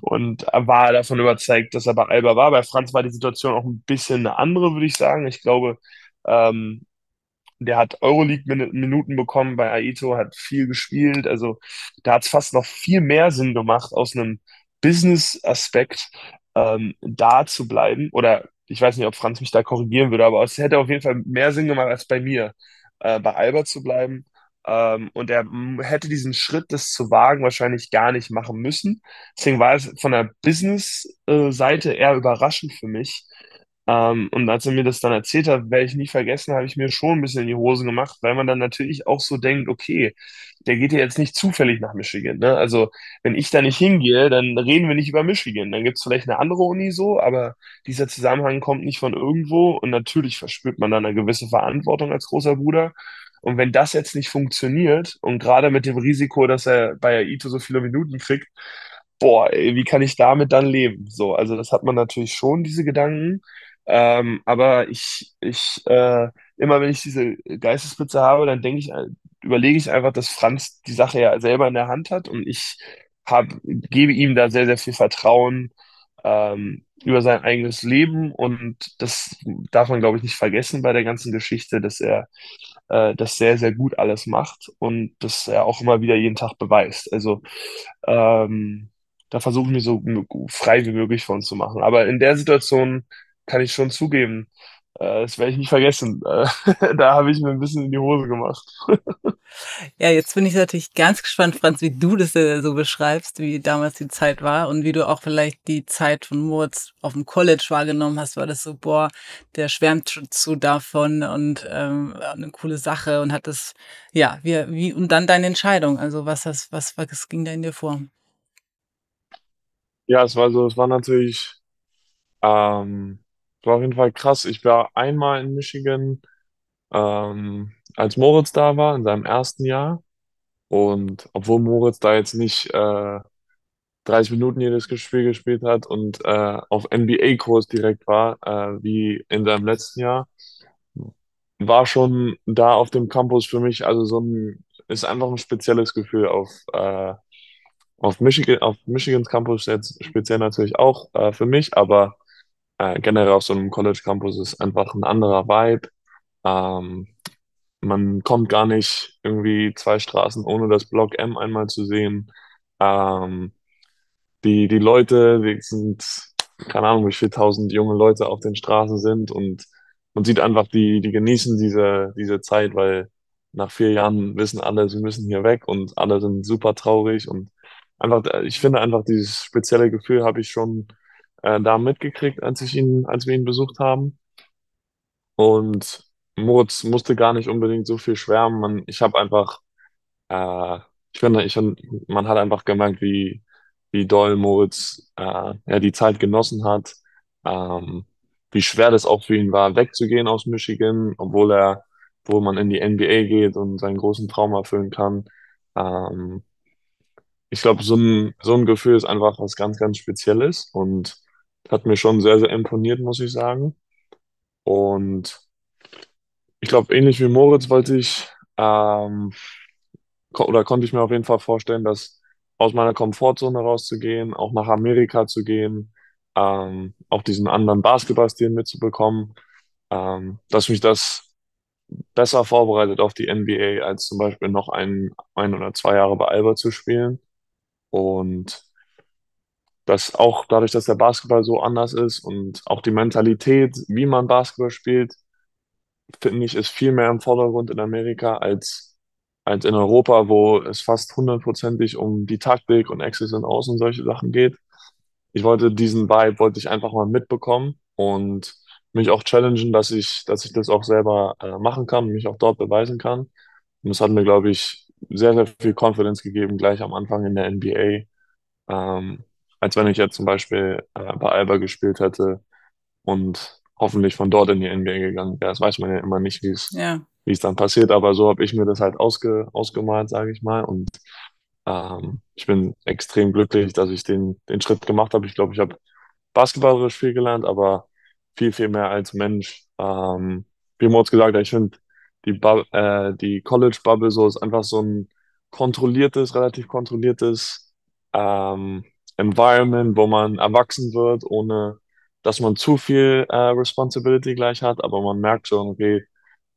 Und er war davon überzeugt, dass er bei Alba war. Bei Franz war die Situation auch ein bisschen eine andere, würde ich sagen. Ich glaube, ähm, der hat Euroleague-Minuten bekommen bei Aito, hat viel gespielt. Also da hat es fast noch viel mehr Sinn gemacht, aus einem Business-Aspekt ähm, da zu bleiben. Oder ich weiß nicht, ob Franz mich da korrigieren würde, aber es hätte auf jeden Fall mehr Sinn gemacht, als bei mir, äh, bei Alba zu bleiben. Ähm, und er hätte diesen Schritt, das zu wagen, wahrscheinlich gar nicht machen müssen. Deswegen war es von der Business-Seite eher überraschend für mich, ähm, und als er mir das dann erzählt hat, werde ich nie vergessen, habe ich mir schon ein bisschen in die Hose gemacht, weil man dann natürlich auch so denkt, okay, der geht ja jetzt nicht zufällig nach Michigan. Ne? Also wenn ich da nicht hingehe, dann reden wir nicht über Michigan. Dann gibt es vielleicht eine andere Uni so, aber dieser Zusammenhang kommt nicht von irgendwo und natürlich verspürt man dann eine gewisse Verantwortung als großer Bruder. Und wenn das jetzt nicht funktioniert und gerade mit dem Risiko, dass er bei Aito so viele Minuten kriegt, boah, ey, wie kann ich damit dann leben? So, also das hat man natürlich schon, diese Gedanken. Ähm, aber ich, ich, äh, immer wenn ich diese Geistesblitze habe, dann denke ich, äh, überlege ich einfach, dass Franz die Sache ja selber in der Hand hat und ich hab, gebe ihm da sehr, sehr viel Vertrauen ähm, über sein eigenes Leben und das darf man, glaube ich, nicht vergessen bei der ganzen Geschichte, dass er äh, das sehr, sehr gut alles macht und das er auch immer wieder jeden Tag beweist. Also ähm, da versuche ich mich so frei wie möglich von zu machen. Aber in der Situation kann ich schon zugeben. Äh, das werde ich nicht vergessen. Äh, da habe ich mir ein bisschen in die Hose gemacht. Ja, jetzt bin ich natürlich ganz gespannt, Franz, wie du das äh, so beschreibst, wie damals die Zeit war und wie du auch vielleicht die Zeit von Moritz auf dem College wahrgenommen hast. War das so, boah, der schwärmt zu davon und ähm, eine coole Sache und hat das, ja, wie, wie, und dann deine Entscheidung. Also was, was, was, was ging da in dir vor? Ja, es war so, es war natürlich, ähm, war auf jeden Fall krass. Ich war einmal in Michigan, ähm, als Moritz da war, in seinem ersten Jahr. Und obwohl Moritz da jetzt nicht äh, 30 Minuten jedes Spiel gespielt hat und äh, auf NBA-Kurs direkt war, äh, wie in seinem letzten Jahr, war schon da auf dem Campus für mich, also so ein, ist einfach ein spezielles Gefühl auf, äh, auf Michigan, auf Michigans Campus jetzt speziell natürlich auch äh, für mich, aber äh, generell auf so einem College Campus ist einfach ein anderer Vibe. Ähm, man kommt gar nicht irgendwie zwei Straßen ohne das Block M einmal zu sehen. Ähm, die, die Leute, die sind, keine Ahnung, wie viele tausend junge Leute auf den Straßen sind und man sieht einfach, die, die genießen diese, diese Zeit, weil nach vier Jahren wissen alle, sie müssen hier weg und alle sind super traurig und einfach, ich finde einfach dieses spezielle Gefühl habe ich schon äh, da mitgekriegt, als ich ihn, als wir ihn besucht haben. Und Moritz musste gar nicht unbedingt so viel schwärmen. Man, ich habe einfach, äh, ich finde, ich, man hat einfach gemerkt, wie, wie doll Moritz äh, ja, die Zeit genossen hat, ähm, wie schwer das auch für ihn war, wegzugehen aus Michigan, obwohl er, wo man in die NBA geht und seinen großen Traum erfüllen kann. Ähm, ich glaube, so ein, so ein Gefühl ist einfach was ganz, ganz Spezielles und hat mir schon sehr, sehr imponiert, muss ich sagen. Und ich glaube, ähnlich wie Moritz wollte ich, ähm, ko oder konnte ich mir auf jeden Fall vorstellen, dass aus meiner Komfortzone rauszugehen, auch nach Amerika zu gehen, ähm, auch diesen anderen Basketballstil mitzubekommen. ähm, dass mich das besser vorbereitet auf die NBA, als zum Beispiel noch ein, ein oder zwei Jahre bei Alba zu spielen. Und dass auch dadurch, dass der Basketball so anders ist und auch die Mentalität, wie man Basketball spielt, finde ich, ist viel mehr im Vordergrund in Amerika als, als in Europa, wo es fast hundertprozentig um die Taktik und Access und Aus und solche Sachen geht. Ich wollte diesen Vibe, wollte ich einfach mal mitbekommen und mich auch challengen, dass ich, dass ich das auch selber äh, machen kann, mich auch dort beweisen kann. Und das hat mir, glaube ich, sehr, sehr viel Confidence gegeben, gleich am Anfang in der NBA. Ähm, als wenn ich jetzt zum Beispiel äh, bei Alba gespielt hätte und hoffentlich von dort in die NBA gegangen wäre. Das weiß man ja immer nicht, wie es Ja. wie es dann passiert, aber so habe ich mir das halt ausge, ausgemalt, sage ich mal. Und ähm, ich bin extrem glücklich, dass ich den, den Schritt gemacht habe. Ich glaube, ich habe basketballerisch viel gelernt, aber viel, viel mehr als Mensch. Ähm, wie Moritz gesagt hat, ich finde die, Bu- äh, die College Bubble so ist einfach so ein kontrolliertes, relativ kontrolliertes ähm, Environment, wo man erwachsen wird, ohne dass man zu viel äh, Responsibility gleich hat, aber man merkt schon, okay,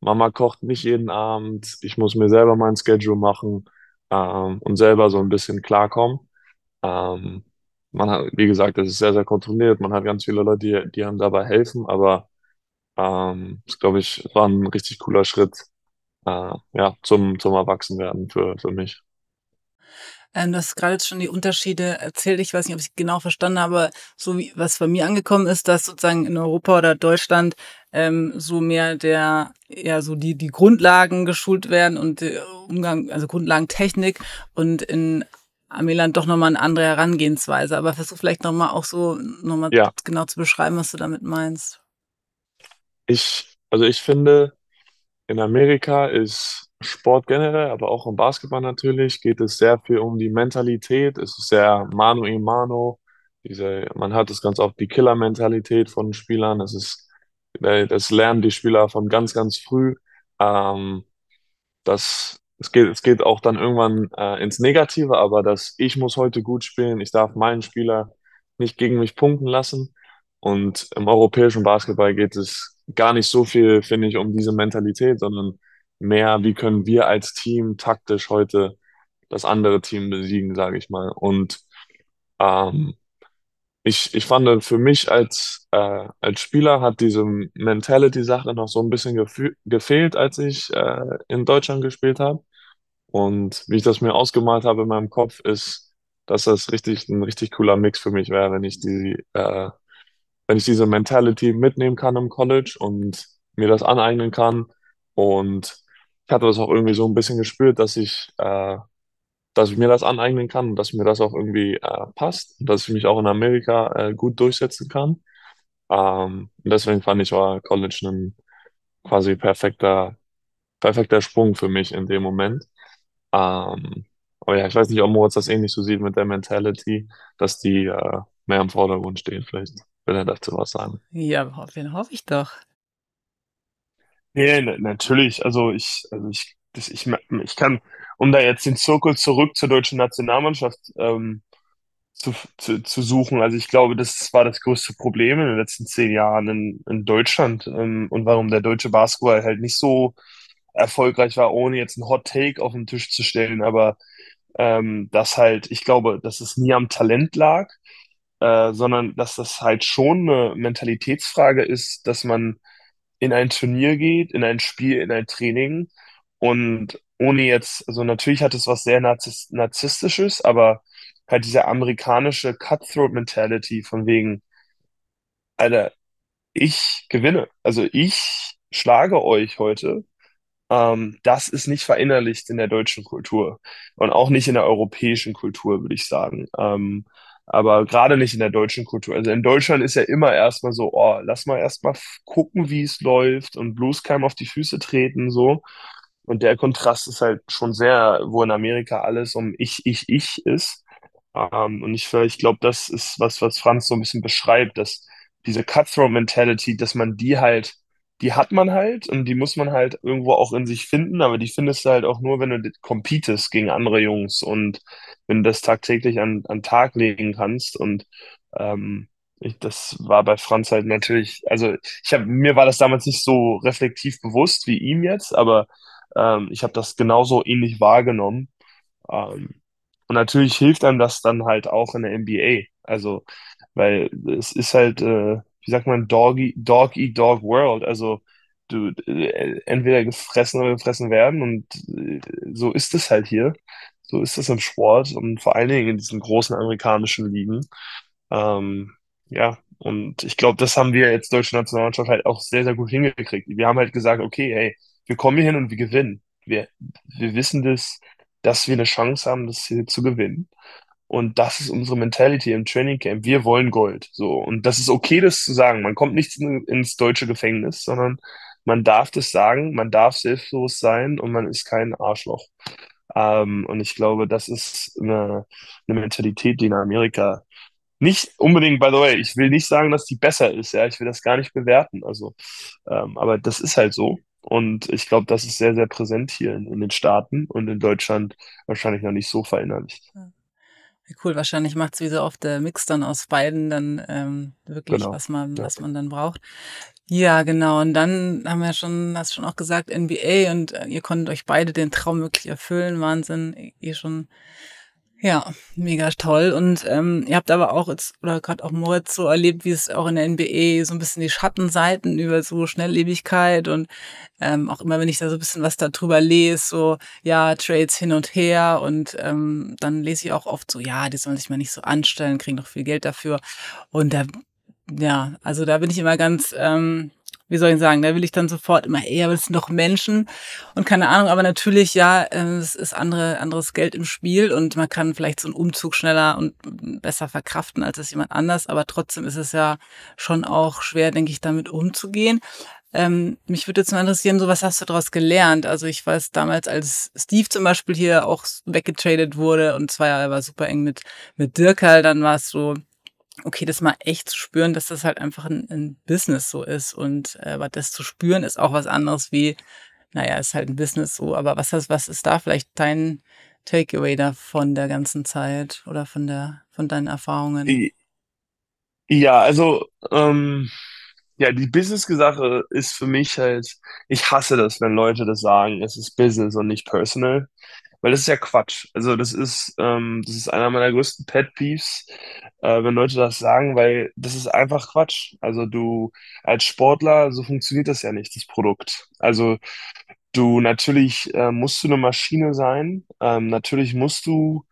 Mama kocht nicht jeden Abend, ich muss mir selber mein Schedule machen ähm, und selber so ein bisschen klarkommen. Ähm, man hat, wie gesagt, es ist sehr, sehr kontrolliert, man hat ganz viele Leute, die, die einem dabei helfen, aber ähm, das glaube ich, war ein richtig cooler Schritt, äh, ja, zum, zum Erwachsenwerden für, für mich. Ähm, du hast gerade jetzt schon die Unterschiede erzählt. Ich weiß nicht, ob ich genau verstanden habe, so wie was bei mir angekommen ist, dass sozusagen in Europa oder Deutschland ähm, so mehr der, ja, so die, die Grundlagen geschult werden und Umgang, also Grundlagentechnik und in Amiland doch nochmal eine andere Herangehensweise. Aber versuch vielleicht nochmal auch so nochmal Ja, genau zu beschreiben, was du damit meinst. ich, also ich finde, In Amerika ist Sport generell, aber auch im Basketball natürlich, geht es sehr viel um die Mentalität. Es ist sehr Mano a Mano. Diese, man hat es ganz oft die Killer-Mentalität von Spielern. Es ist, äh, das lernen die Spieler von ganz, ganz früh. Ähm, das, es geht, es geht auch dann irgendwann äh, ins Negative, aber dass ich muss heute gut spielen, ich darf meinen Spieler nicht gegen mich punkten lassen. Und im europäischen Basketball geht es gar nicht so viel, finde ich, um diese Mentalität, sondern mehr, wie können wir als Team taktisch heute das andere Team besiegen, sage ich mal. Und ähm, ich, ich fand, für mich als, äh, als Spieler hat diese Mentality-Sache noch so ein bisschen gefehlt, als ich äh, in Deutschland gespielt habe. Und wie ich das mir ausgemalt habe in meinem Kopf, ist, dass das richtig ein richtig cooler Mix für mich wäre, wenn ich die, äh, wenn ich diese Mentality mitnehmen kann im College und mir das aneignen kann. Und ich hatte das auch irgendwie so ein bisschen gespürt, dass ich, äh, dass ich mir das aneignen kann und dass mir das auch irgendwie äh, passt und dass ich mich auch in Amerika äh, gut durchsetzen kann. Ähm, und deswegen fand ich, war College ein quasi perfekter, perfekter Sprung für mich in dem Moment. Ähm, aber ja, ich weiß nicht, ob Moritz das ähnlich so sieht mit der Mentality, dass die äh, mehr im Vordergrund stehen. Vielleicht will er dazu was sagen. Ja, hoffe ich doch. Nee, na- natürlich. Also ich, also ich, das, ich, ich kann, um da jetzt den Zirkel zurück zur deutschen Nationalmannschaft ähm, zu, zu, zu suchen. Also ich glaube, das war das größte Problem in den letzten zehn Jahren in, in Deutschland ähm, und warum der deutsche Basketball halt nicht so erfolgreich war, ohne jetzt einen Hot Take auf den Tisch zu stellen. Aber ähm, dass halt, ich glaube, dass es nie am Talent lag, äh, sondern dass das halt schon eine Mentalitätsfrage ist, dass man in ein Turnier geht, in ein Spiel, in ein Training. Und ohne jetzt, also natürlich hat es was sehr Narzis Narzisstisches, aber halt diese amerikanische Cutthroat-Mentality von wegen, Alter, ich gewinne, also ich schlage euch heute. Ähm, das ist nicht verinnerlicht in der deutschen Kultur und auch nicht in der europäischen Kultur, würde ich sagen. Ähm, aber gerade nicht in der deutschen Kultur. Also in Deutschland ist ja immer erstmal so, oh, lass mal erstmal gucken, wie es läuft und bloß keinem auf die Füße treten, so. Und der Kontrast ist halt schon sehr, wo in Amerika alles um ich, ich, ich ist. Ähm, und ich, ich glaube, das ist was, was Franz so ein bisschen beschreibt, dass diese Cutthroat-Mentality, dass man die halt, die hat man halt und die muss man halt irgendwo auch in sich finden, aber die findest du halt auch nur, wenn du competest gegen andere Jungs und wenn du das tagtäglich an, an Tag legen kannst. Und ähm, ich, das war bei Franz halt natürlich, also ich habe mir war das damals nicht so reflektiv bewusst wie ihm jetzt, aber ähm, ich habe das genauso ähnlich wahrgenommen. Ähm, und natürlich hilft einem das dann halt auch in der NBA. Also, weil es ist halt, äh, wie sagt man, Doggy, Dog Eat Dog World. Also du äh, entweder gefressen oder gefressen werden und äh, so ist es halt hier. So ist es im Sport und vor allen Dingen in diesen großen amerikanischen Ligen. Ähm, ja, und ich glaube, das haben wir jetzt deutsche Nationalmannschaft halt auch sehr, sehr gut hingekriegt. Wir haben halt gesagt, okay, hey, wir kommen hier hin und wir gewinnen. Wir, wir wissen das, dass wir eine Chance haben, das hier zu gewinnen. Und das ist unsere Mentality im Training Camp. Wir wollen Gold. So. Und das ist okay, das zu sagen. Man kommt nicht ins deutsche Gefängnis, sondern man darf das sagen, man darf selbstbewusst sein und man ist kein Arschloch. Ähm, und ich glaube, das ist eine, eine Mentalität, die in Amerika nicht unbedingt, by the way, ich will nicht sagen, dass die besser ist, ja, ich will das gar nicht bewerten, also, ähm, aber das ist halt so. Und ich glaube, das ist sehr, sehr präsent hier in, in, den Staaten und in Deutschland wahrscheinlich noch nicht so verinnerlicht. Ja. Cool, wahrscheinlich macht es wie so oft der Mix dann aus beiden dann ähm, wirklich, genau. was man, ja. was man dann braucht. Ja, genau. Und dann haben wir schon, hast schon auch gesagt, NBA und äh, ihr konntet euch beide den Traum wirklich erfüllen. Wahnsinn. Ihr schon ja, mega toll. Und ähm, ihr habt aber auch jetzt, oder gerade auch Moritz so erlebt, wie es auch in der NBA so ein bisschen die Schattenseiten über so Schnelllebigkeit und ähm, auch immer, wenn ich da so ein bisschen was darüber lese, so ja, Trades hin und her und ähm, dann lese ich auch oft so, ja, die sollen sich mal nicht so anstellen, kriegen doch viel Geld dafür. Und da, ja, also da bin ich immer ganz, ähm, wie soll ich sagen, da will ich dann sofort immer, ey, aber das sind doch Menschen und keine Ahnung, aber natürlich, ja, äh, es ist andere, anderes Geld im Spiel und man kann vielleicht so einen Umzug schneller und besser verkraften als es jemand anders, aber trotzdem ist es ja schon auch schwer, denke ich, damit umzugehen. Ähm, mich würde jetzt mal interessieren, so was hast du daraus gelernt? Also ich weiß damals, als Steve zum Beispiel hier auch weggetradet wurde und zwar ja, er war super eng mit, mit Dirkal, dann war es so, okay, das mal echt zu spüren, dass das halt einfach ein, ein Business so ist. Und äh, das zu spüren ist auch was anderes wie, naja, ist halt ein Business so. Aber was, was ist da vielleicht dein Takeaway da von der ganzen Zeit oder von der, von deinen Erfahrungen? Ja, also ähm, ja, die Business-Sache ist für mich halt, ich hasse das, wenn Leute das sagen, es ist Business und nicht personal. Weil das ist ja Quatsch. Also das ist, ähm, das ist einer meiner größten Pet Peeves, äh, wenn Leute das sagen, weil das ist einfach Quatsch. Also du als Sportler, so funktioniert das ja nicht, das Produkt. Also du natürlich äh, musst du eine Maschine sein, ähm, natürlich musst du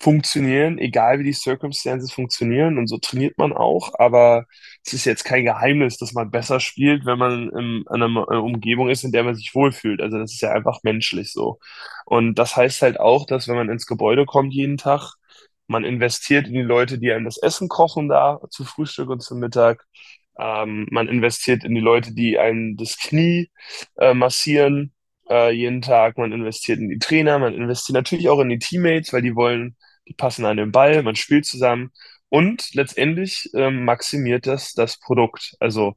funktionieren, egal wie die Circumstances funktionieren und so trainiert man auch, aber es ist jetzt kein Geheimnis, dass man besser spielt, wenn man in, in einer Umgebung ist, in der man sich wohlfühlt. Also das ist ja einfach menschlich so. Und das heißt halt auch, dass wenn man ins Gebäude kommt jeden Tag, man investiert in die Leute, die einem das Essen kochen da zu Frühstück und zum Mittag. Ähm, man investiert in die Leute, die einem das Knie äh, massieren äh, jeden Tag. Man investiert in die Trainer, man investiert natürlich auch in die Teammates, weil die wollen, die passen an den Ball, man spielt zusammen. Und letztendlich ähm, maximiert das das Produkt. Also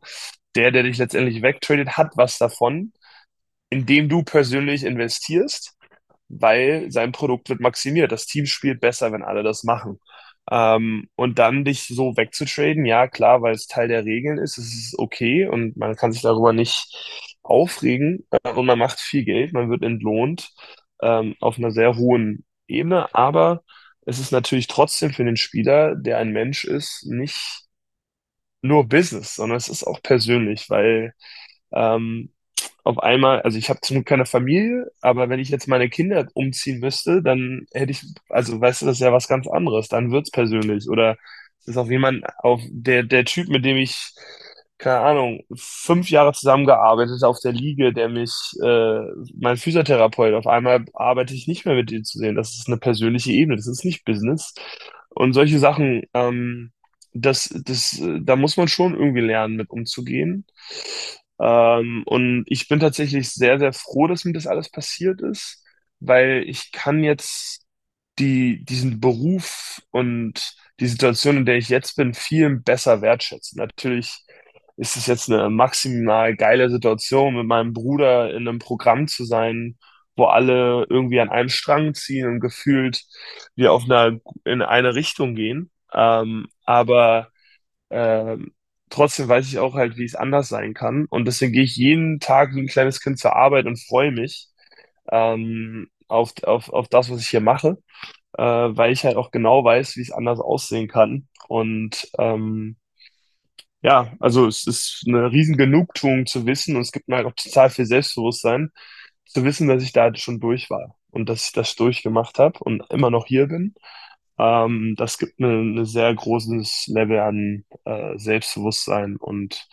der, der dich letztendlich wegtradet, hat was davon, indem du persönlich investierst weil sein Produkt wird maximiert. Das Team spielt besser, wenn alle das machen. Ähm, und dann dich so wegzutraden, ja klar, weil es Teil der Regeln ist, es ist okay und man kann sich darüber nicht aufregen äh, und man macht viel Geld, man wird entlohnt ähm, auf einer sehr hohen Ebene, aber es ist natürlich trotzdem für den Spieler, der ein Mensch ist, nicht nur Business, sondern es ist auch persönlich, weil ähm, auf einmal, also ich habe zum Glück keine Familie, aber wenn ich jetzt meine Kinder umziehen müsste, dann hätte ich, also weißt du, das ist ja was ganz anderes, dann wird's persönlich. Oder es ist auch jemand, auf der, der Typ, mit dem ich, keine Ahnung, fünf Jahre zusammengearbeitet auf der Liege, der mich, äh, mein Physiotherapeut, auf einmal arbeite ich nicht mehr mit dir zu sehen. Das ist eine persönliche Ebene, das ist nicht Business. Und solche Sachen, ähm, das, das, da muss man schon irgendwie lernen, mit umzugehen. Ähm, und ich bin tatsächlich sehr, sehr froh, dass mir das alles passiert ist, weil ich kann jetzt die, diesen Beruf und die Situation, in der ich jetzt bin, viel besser wertschätzen. Natürlich ist es jetzt eine maximal geile Situation, mit meinem Bruder in einem Programm zu sein, wo alle irgendwie an einem Strang ziehen und gefühlt wir auf einer, in eine Richtung gehen. Ähm, aber Ähm, trotzdem weiß ich auch halt, wie es anders sein kann. Und deswegen gehe ich jeden Tag wie ein kleines Kind zur Arbeit und freue mich ähm, auf, auf, auf das, was ich hier mache, äh, weil ich halt auch genau weiß, wie es anders aussehen kann. Und ähm, ja, also es ist eine riesen Genugtuung zu wissen und es gibt mir halt auch total viel Selbstbewusstsein, zu wissen, dass ich da halt schon durch war und dass ich das durchgemacht habe und immer noch hier bin. Ähm, das gibt mir ein sehr großes Level an äh, Selbstbewusstsein und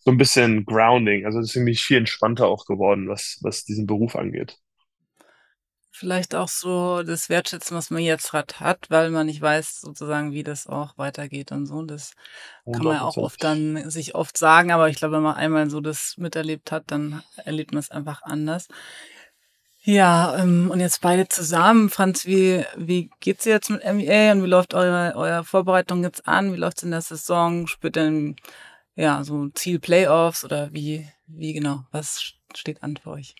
so ein bisschen Grounding. Also ist für mich viel entspannter auch geworden, was, was diesen Beruf angeht. Vielleicht auch so das Wertschätzen, was man jetzt grad hat, weil man nicht weiß sozusagen, wie das auch weitergeht und so. Das kann man ja auch oft dann sich oft sagen, aber ich glaube, wenn man einmal so das miterlebt hat, dann erlebt man es einfach anders. Ja, ähm, und jetzt beide zusammen. Franz, wie, wie geht's dir jetzt mit NBA und wie läuft eure, eure Vorbereitung jetzt an? Wie läuft's in der Saison? Spürt denn, ja, so Ziel Playoffs oder wie, wie genau? Was steht an für euch?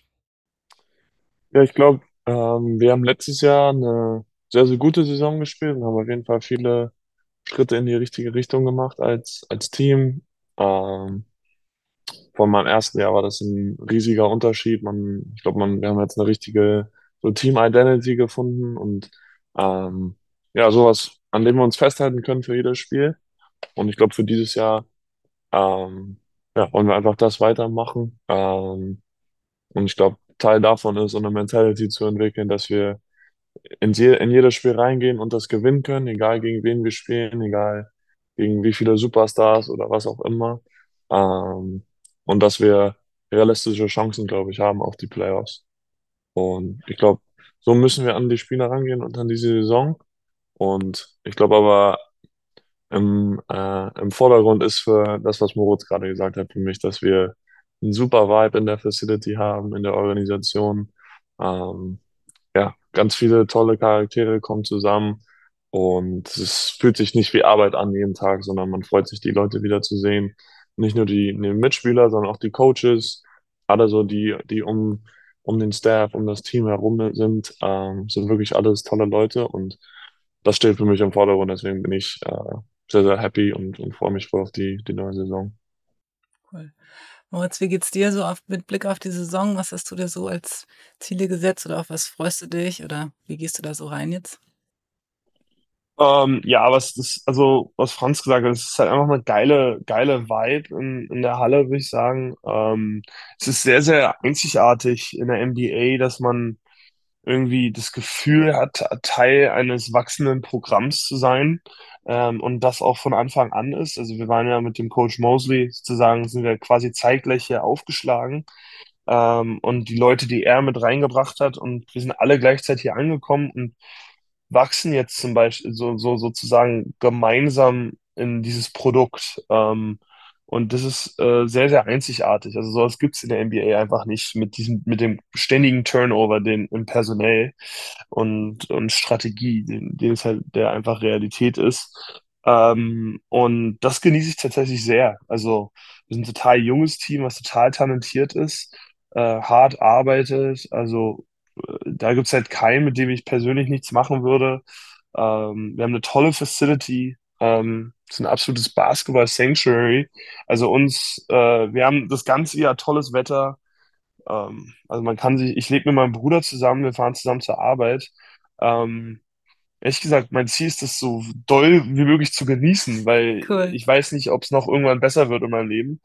Ja, ich glaube, ähm, wir haben letztes Jahr eine sehr, sehr gute Saison gespielt und haben auf jeden Fall viele Schritte in die richtige Richtung gemacht als, als Team. Ähm, von meinem ersten Jahr war das ein riesiger Unterschied. Man, ich glaube, man, wir haben jetzt eine richtige so Team-Identity gefunden und ähm, ja, sowas, an dem wir uns festhalten können für jedes Spiel. Und ich glaube, für dieses Jahr ähm, ja, wollen wir einfach das weitermachen. Ähm, und ich glaube, Teil davon ist, eine Mentality zu entwickeln, dass wir in, je, in jedes Spiel reingehen und das gewinnen können, egal gegen wen wir spielen, egal gegen wie viele Superstars oder was auch immer. Ähm, und dass wir realistische Chancen, glaube ich, haben auf die Playoffs. Und ich glaube, so müssen wir an die Spieler rangehen und an diese Saison. Und ich glaube aber, im, äh, im Vordergrund ist für das, was Moritz gerade gesagt hat, für mich, dass wir einen super Vibe in der Facility haben, in der Organisation. Ähm, ja, ganz viele tolle Charaktere kommen zusammen und es fühlt sich nicht wie Arbeit an jeden Tag, sondern man freut sich, die Leute wieder zu sehen. Nicht nur die, die Mitspieler, sondern auch die Coaches, alle so, die, die um, um den Staff, um das Team herum sind, ähm, sind wirklich alles tolle Leute und das steht für mich im Vordergrund. Deswegen bin ich äh, sehr, sehr happy und, und freue mich voll auf die, die neue Saison. Cool. Moritz, wie geht's dir so auf, mit Blick auf die Saison? Was hast du dir so als Ziele gesetzt oder auf was freust du dich oder wie gehst du da so rein jetzt? Ähm, ja, was das, also was Franz gesagt hat, es ist halt einfach eine geile, geile Vibe in, in der Halle, würde ich sagen. Ähm, es ist sehr, sehr einzigartig in der NBA, dass man irgendwie das Gefühl hat, Teil eines wachsenden Programms zu sein ähm, und das auch von Anfang an ist. Also wir waren ja mit dem Coach Mosley sozusagen, sind wir quasi zeitgleich hier aufgeschlagen ähm, und die Leute, die er mit reingebracht hat und wir sind alle gleichzeitig hier angekommen und wachsen jetzt zum Beispiel so, so sozusagen gemeinsam in dieses Produkt. Ähm, und das ist äh, sehr, sehr einzigartig. Also sowas gibt es in der NBA einfach nicht mit diesem, mit dem ständigen Turnover, den im Personell und, und Strategie, den, den es halt, der einfach Realität ist. Ähm, und das genieße ich tatsächlich sehr. Also wir sind ein total junges Team, was total talentiert ist, äh, hart arbeitet. Also äh, da gibt es halt keinen, mit dem ich persönlich nichts machen würde. Ähm, wir haben eine tolle Facility. Ähm, ist ein absolutes Basketball-Sanctuary. Also uns, äh, wir haben das ganze Jahr tolles Wetter. Ähm, also man kann sich, ich lebe mit meinem Bruder zusammen, wir fahren zusammen zur Arbeit. Ähm, ehrlich gesagt, mein Ziel ist es so doll wie möglich zu genießen, weil Cool. ich weiß nicht, ob es noch irgendwann besser wird in meinem Leben.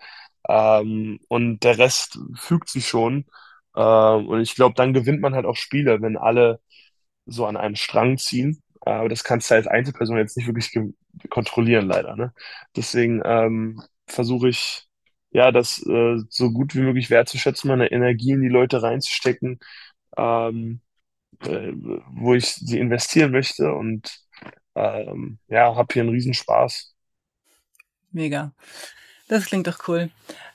Ähm, und der Rest fügt sich schon. Ähm, und ich glaube, dann gewinnt man halt auch Spiele, wenn alle so an einem Strang ziehen. Aber das kannst du als Einzelperson jetzt nicht wirklich kontrollieren, leider, ne? Deswegen ähm, versuche ich, ja, das äh, so gut wie möglich wertzuschätzen, meine Energie in die Leute reinzustecken, ähm, äh, wo ich sie investieren möchte und ähm, ja, habe hier einen Riesenspaß. Mega. Das klingt doch cool.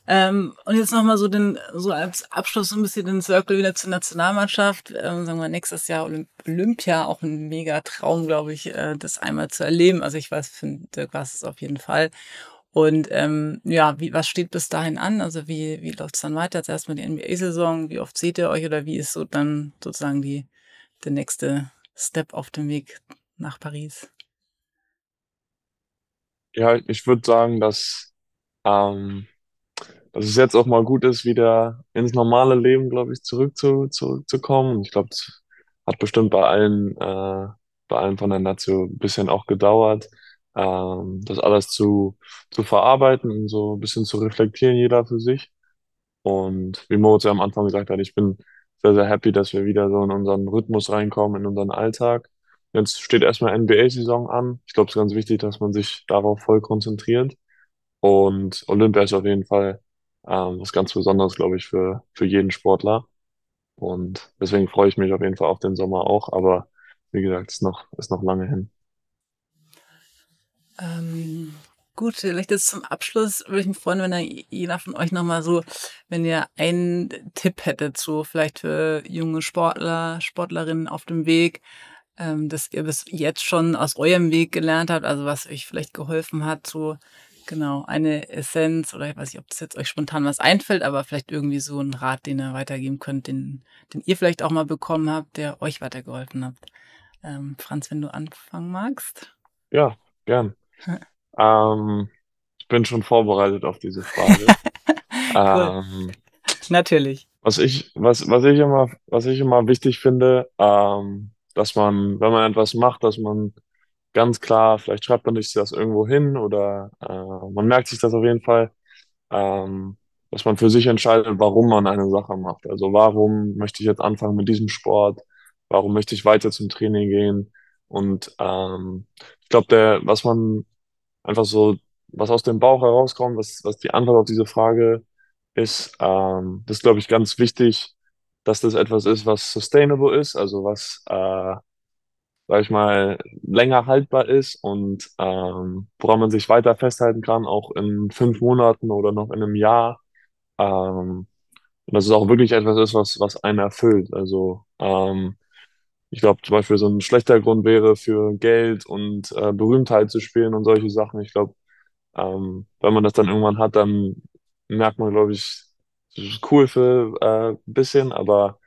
Ähm, und jetzt nochmal so den, so als Abschluss so ein bisschen den Circle wieder zur Nationalmannschaft. Ähm, sagen wir nächstes Jahr Olymp Olympia, auch ein mega Traum, glaube ich, äh, das einmal zu erleben. Also ich weiß, für Dirk war es auf jeden Fall. Und ähm, ja, wie, was steht bis dahin an? Also wie, wie läuft es dann weiter? Jetzt erstmal die NBA-Saison, wie oft seht ihr euch oder wie ist so dann sozusagen die, der nächste Step auf dem Weg nach Paris? ja, ich würde sagen, dass, ähm, dass es jetzt auch mal gut ist, wieder ins normale Leben, glaube ich, zurück zu, zurückzukommen. Ich glaube, es hat bestimmt bei allen, äh, bei allen von der ein bisschen auch gedauert, ähm, das alles zu, zu verarbeiten und so ein bisschen zu reflektieren, jeder für sich. Und wie Moritz ja am Anfang gesagt hat, ich bin sehr, sehr happy, dass wir wieder so in unseren Rhythmus reinkommen, in unseren Alltag. Jetzt steht erstmal NBA-Saison an. Ich glaube, es ist ganz wichtig, dass man sich darauf voll konzentriert. Und Olympia ist auf jeden Fall ähm, was ganz Besonderes, glaube ich, für, für jeden Sportler. Und deswegen freue ich mich auf jeden Fall auf den Sommer auch. Aber wie gesagt, ist noch, ist noch lange hin. Ähm, gut, vielleicht jetzt zum Abschluss würde ich mich freuen, wenn jeder von euch nochmal so, wenn ihr einen Tipp hättet, so vielleicht für junge Sportler, Sportlerinnen auf dem Weg, ähm, dass ihr bis jetzt schon aus eurem Weg gelernt habt, also was euch vielleicht geholfen hat, so genau, eine Essenz oder ich weiß nicht, ob das jetzt euch spontan was einfällt, aber vielleicht irgendwie so ein Rat, den ihr weitergeben könnt, den, den ihr vielleicht auch mal bekommen habt, der euch weitergeholfen hat. Ähm, Franz, wenn du anfangen magst. Ja, gern. Ähm, ich bin schon vorbereitet auf diese Frage. ähm, Natürlich. Was ich, was, was ich immer, was ich immer wichtig finde, ähm, dass man, wenn man etwas macht, dass man ganz klar, vielleicht schreibt man sich das irgendwo hin oder äh, man merkt sich das auf jeden Fall, ähm, dass man für sich entscheidet, warum man eine Sache macht. Also warum möchte ich jetzt anfangen mit diesem Sport? Warum möchte ich weiter zum Training gehen? Und ähm, ich glaube, der, was man einfach so, was aus dem Bauch herauskommt, was, was die Antwort auf diese Frage ist, ähm, das glaube ich, ganz wichtig, dass das etwas ist, was sustainable ist, also was, äh, sag ich mal, länger haltbar ist und ähm, woran man sich weiter festhalten kann, auch in fünf Monaten oder noch in einem Jahr. Ähm, und dass es auch wirklich etwas ist, was, was einen erfüllt. Also ähm, ich glaube zum Beispiel so ein schlechter Grund wäre, für Geld und äh, Berühmtheit zu spielen und solche Sachen. Ich glaube, ähm, wenn man das dann irgendwann hat, dann merkt man, glaube ich, cool für äh, ein bisschen, aber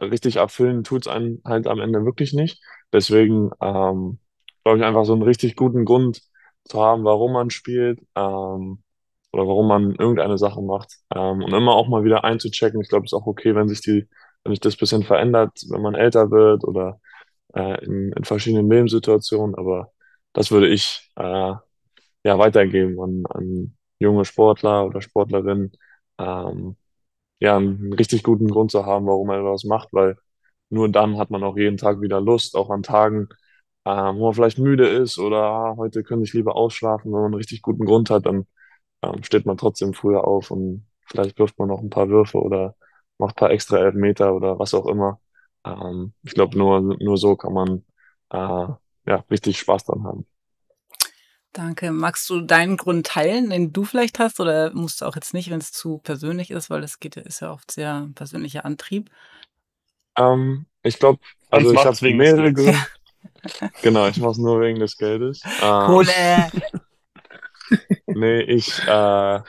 richtig erfüllen tut es einen halt am Ende wirklich nicht. Deswegen ähm, glaube ich einfach so einen richtig guten Grund zu haben, warum man spielt ähm, oder warum man irgendeine Sache macht ähm, und immer auch mal wieder einzuchecken. Ich glaube, es ist auch okay, wenn sich die, wenn sich das bisschen verändert, wenn man älter wird oder äh, in, in verschiedenen Lebenssituationen. Aber das würde ich äh, ja weitergeben an, an junge Sportler oder Sportlerinnen, ähm, ja, einen richtig guten Grund zu haben, warum man etwas macht, weil nur dann hat man auch jeden Tag wieder Lust, auch an Tagen, ähm, wo man vielleicht müde ist oder ah, heute könnte ich lieber ausschlafen. Wenn man einen richtig guten Grund hat, dann ähm, steht man trotzdem früher auf und vielleicht wirft man noch ein paar Würfe oder macht ein paar extra Elfmeter oder was auch immer. Ähm, ich glaube, nur, nur so kann man äh, ja, richtig Spaß dran haben. Danke. Magst du deinen Grund teilen, den du vielleicht hast, oder musst du auch jetzt nicht, wenn es zu persönlich ist, weil das geht, ist ja oft sehr persönlicher Antrieb. Ähm, ich glaube, also ich habe mehrere Gründe. genau, ich mache es nur wegen des Geldes. Ähm, Kohle! nee, ich, äh,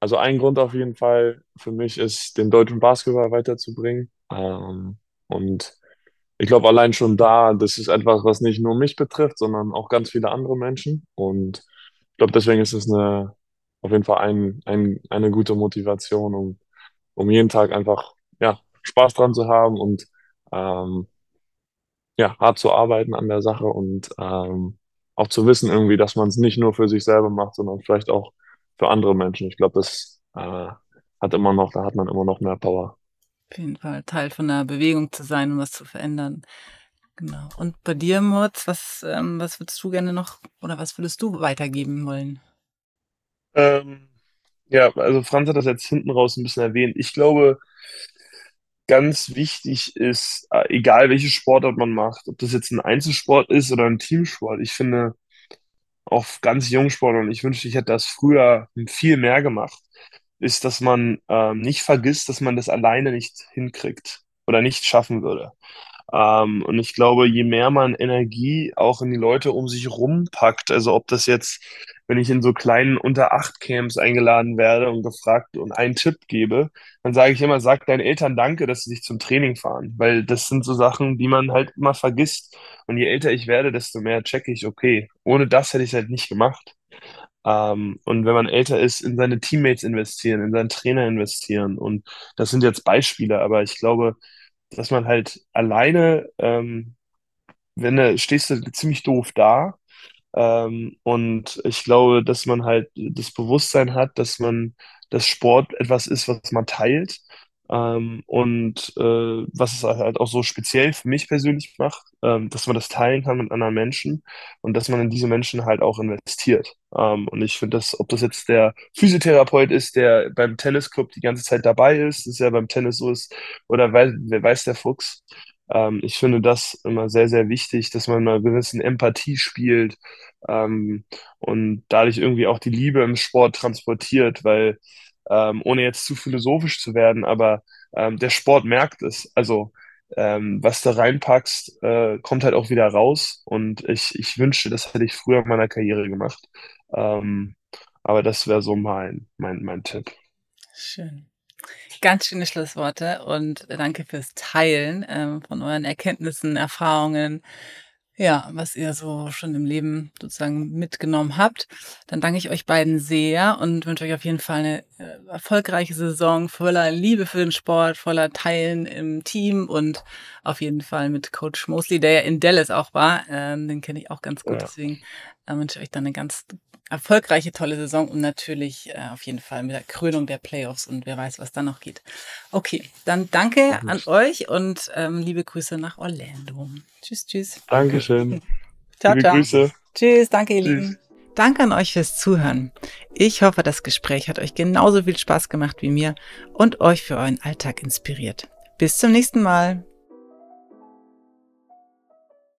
also ein Grund auf jeden Fall für mich ist, den deutschen Basketball weiterzubringen. Ähm, und ich glaube, allein schon da, das ist etwas, was nicht nur mich betrifft, sondern auch ganz viele andere Menschen. Und ich glaube, deswegen ist es eine, auf jeden Fall ein, ein, eine gute Motivation, um, um jeden Tag einfach Spaß dran zu haben und ähm, ja, hart zu arbeiten an der Sache und ähm, auch zu wissen irgendwie, dass man es nicht nur für sich selber macht, sondern vielleicht auch für andere Menschen. Ich glaube, das äh, hat immer noch, da hat man immer noch mehr Power. Auf jeden Fall Teil von einer Bewegung zu sein und was zu verändern. Genau. Und bei dir, Moritz, was, ähm, was würdest du gerne noch oder was würdest du weitergeben wollen? Ähm, ja, also Franz hat das jetzt hinten raus ein bisschen erwähnt. Ich glaube, ganz wichtig ist, äh, egal welche Sportart man macht, ob das jetzt ein Einzelsport ist oder ein Teamsport, ich finde, auch ganz Jungsport und ich wünschte, ich hätte das früher viel mehr gemacht, ist, dass man ähm, nicht vergisst, dass man das alleine nicht hinkriegt oder nicht schaffen würde. Ähm, und ich glaube, je mehr man Energie auch in die Leute um sich rumpackt, also ob das jetzt, wenn ich in so kleinen unter acht Camps eingeladen werde und gefragt und einen Tipp gebe, dann sage ich immer, sag deinen Eltern Danke, dass sie sich zum Training fahren, weil das sind so Sachen, die man halt immer vergisst. Und je älter ich werde, desto mehr checke ich, okay, ohne das hätte ich es halt nicht gemacht. Ähm, und wenn man älter ist, in seine Teammates investieren, in seinen Trainer investieren. Und das sind jetzt Beispiele, aber ich glaube, dass man halt alleine, ähm, wenn du stehst du ziemlich doof da. Ähm, und ich glaube, dass man halt das Bewusstsein hat, dass man, dass Sport etwas ist, was man teilt ähm, und äh, was es halt auch so speziell für mich persönlich macht, ähm, dass man das teilen kann mit anderen Menschen und dass man in diese Menschen halt auch investiert. Ähm, und ich finde das, ob das jetzt der Physiotherapeut ist, der beim Tennisclub die ganze Zeit dabei ist, ist ja beim Tennis so ist, oder weiß, wer weiß der Fuchs. Ähm, ich finde das immer sehr, sehr wichtig, dass man eine gewisse Empathie spielt ähm, und dadurch irgendwie auch die Liebe im Sport transportiert, weil ähm, ohne jetzt zu philosophisch zu werden, aber ähm, der Sport merkt es. Also ähm, was du reinpackst, äh, kommt halt auch wieder raus. Und ich, ich wünschte, das hätte ich früher in meiner Karriere gemacht. Ähm, aber das wäre so mein, mein, mein Tipp. Schön. Ganz schöne Schlussworte und danke fürs Teilen ähm, von euren Erkenntnissen, Erfahrungen, ja, was ihr so schon im Leben sozusagen mitgenommen habt. Dann danke ich euch beiden sehr und wünsche euch auf jeden Fall eine äh, erfolgreiche Saison voller Liebe für den Sport, voller Teilen im Team und auf jeden Fall mit Coach Mosley, der ja in Dallas auch war. Ähm, den kenne ich auch ganz gut, ja. deswegen äh, wünsche ich euch dann eine ganz erfolgreiche, tolle Saison und natürlich äh, auf jeden Fall mit der Krönung der Playoffs und wer weiß, was da noch geht. Okay, dann danke an euch und ähm, liebe Grüße nach Orlando. Tschüss, tschüss. Dankeschön. ciao, liebe ciao. Grüße. Tschüss, danke ihr tschüss. Lieben. Danke an euch fürs Zuhören. Ich hoffe, das Gespräch hat euch genauso viel Spaß gemacht wie mir und euch für euren Alltag inspiriert. Bis zum nächsten Mal.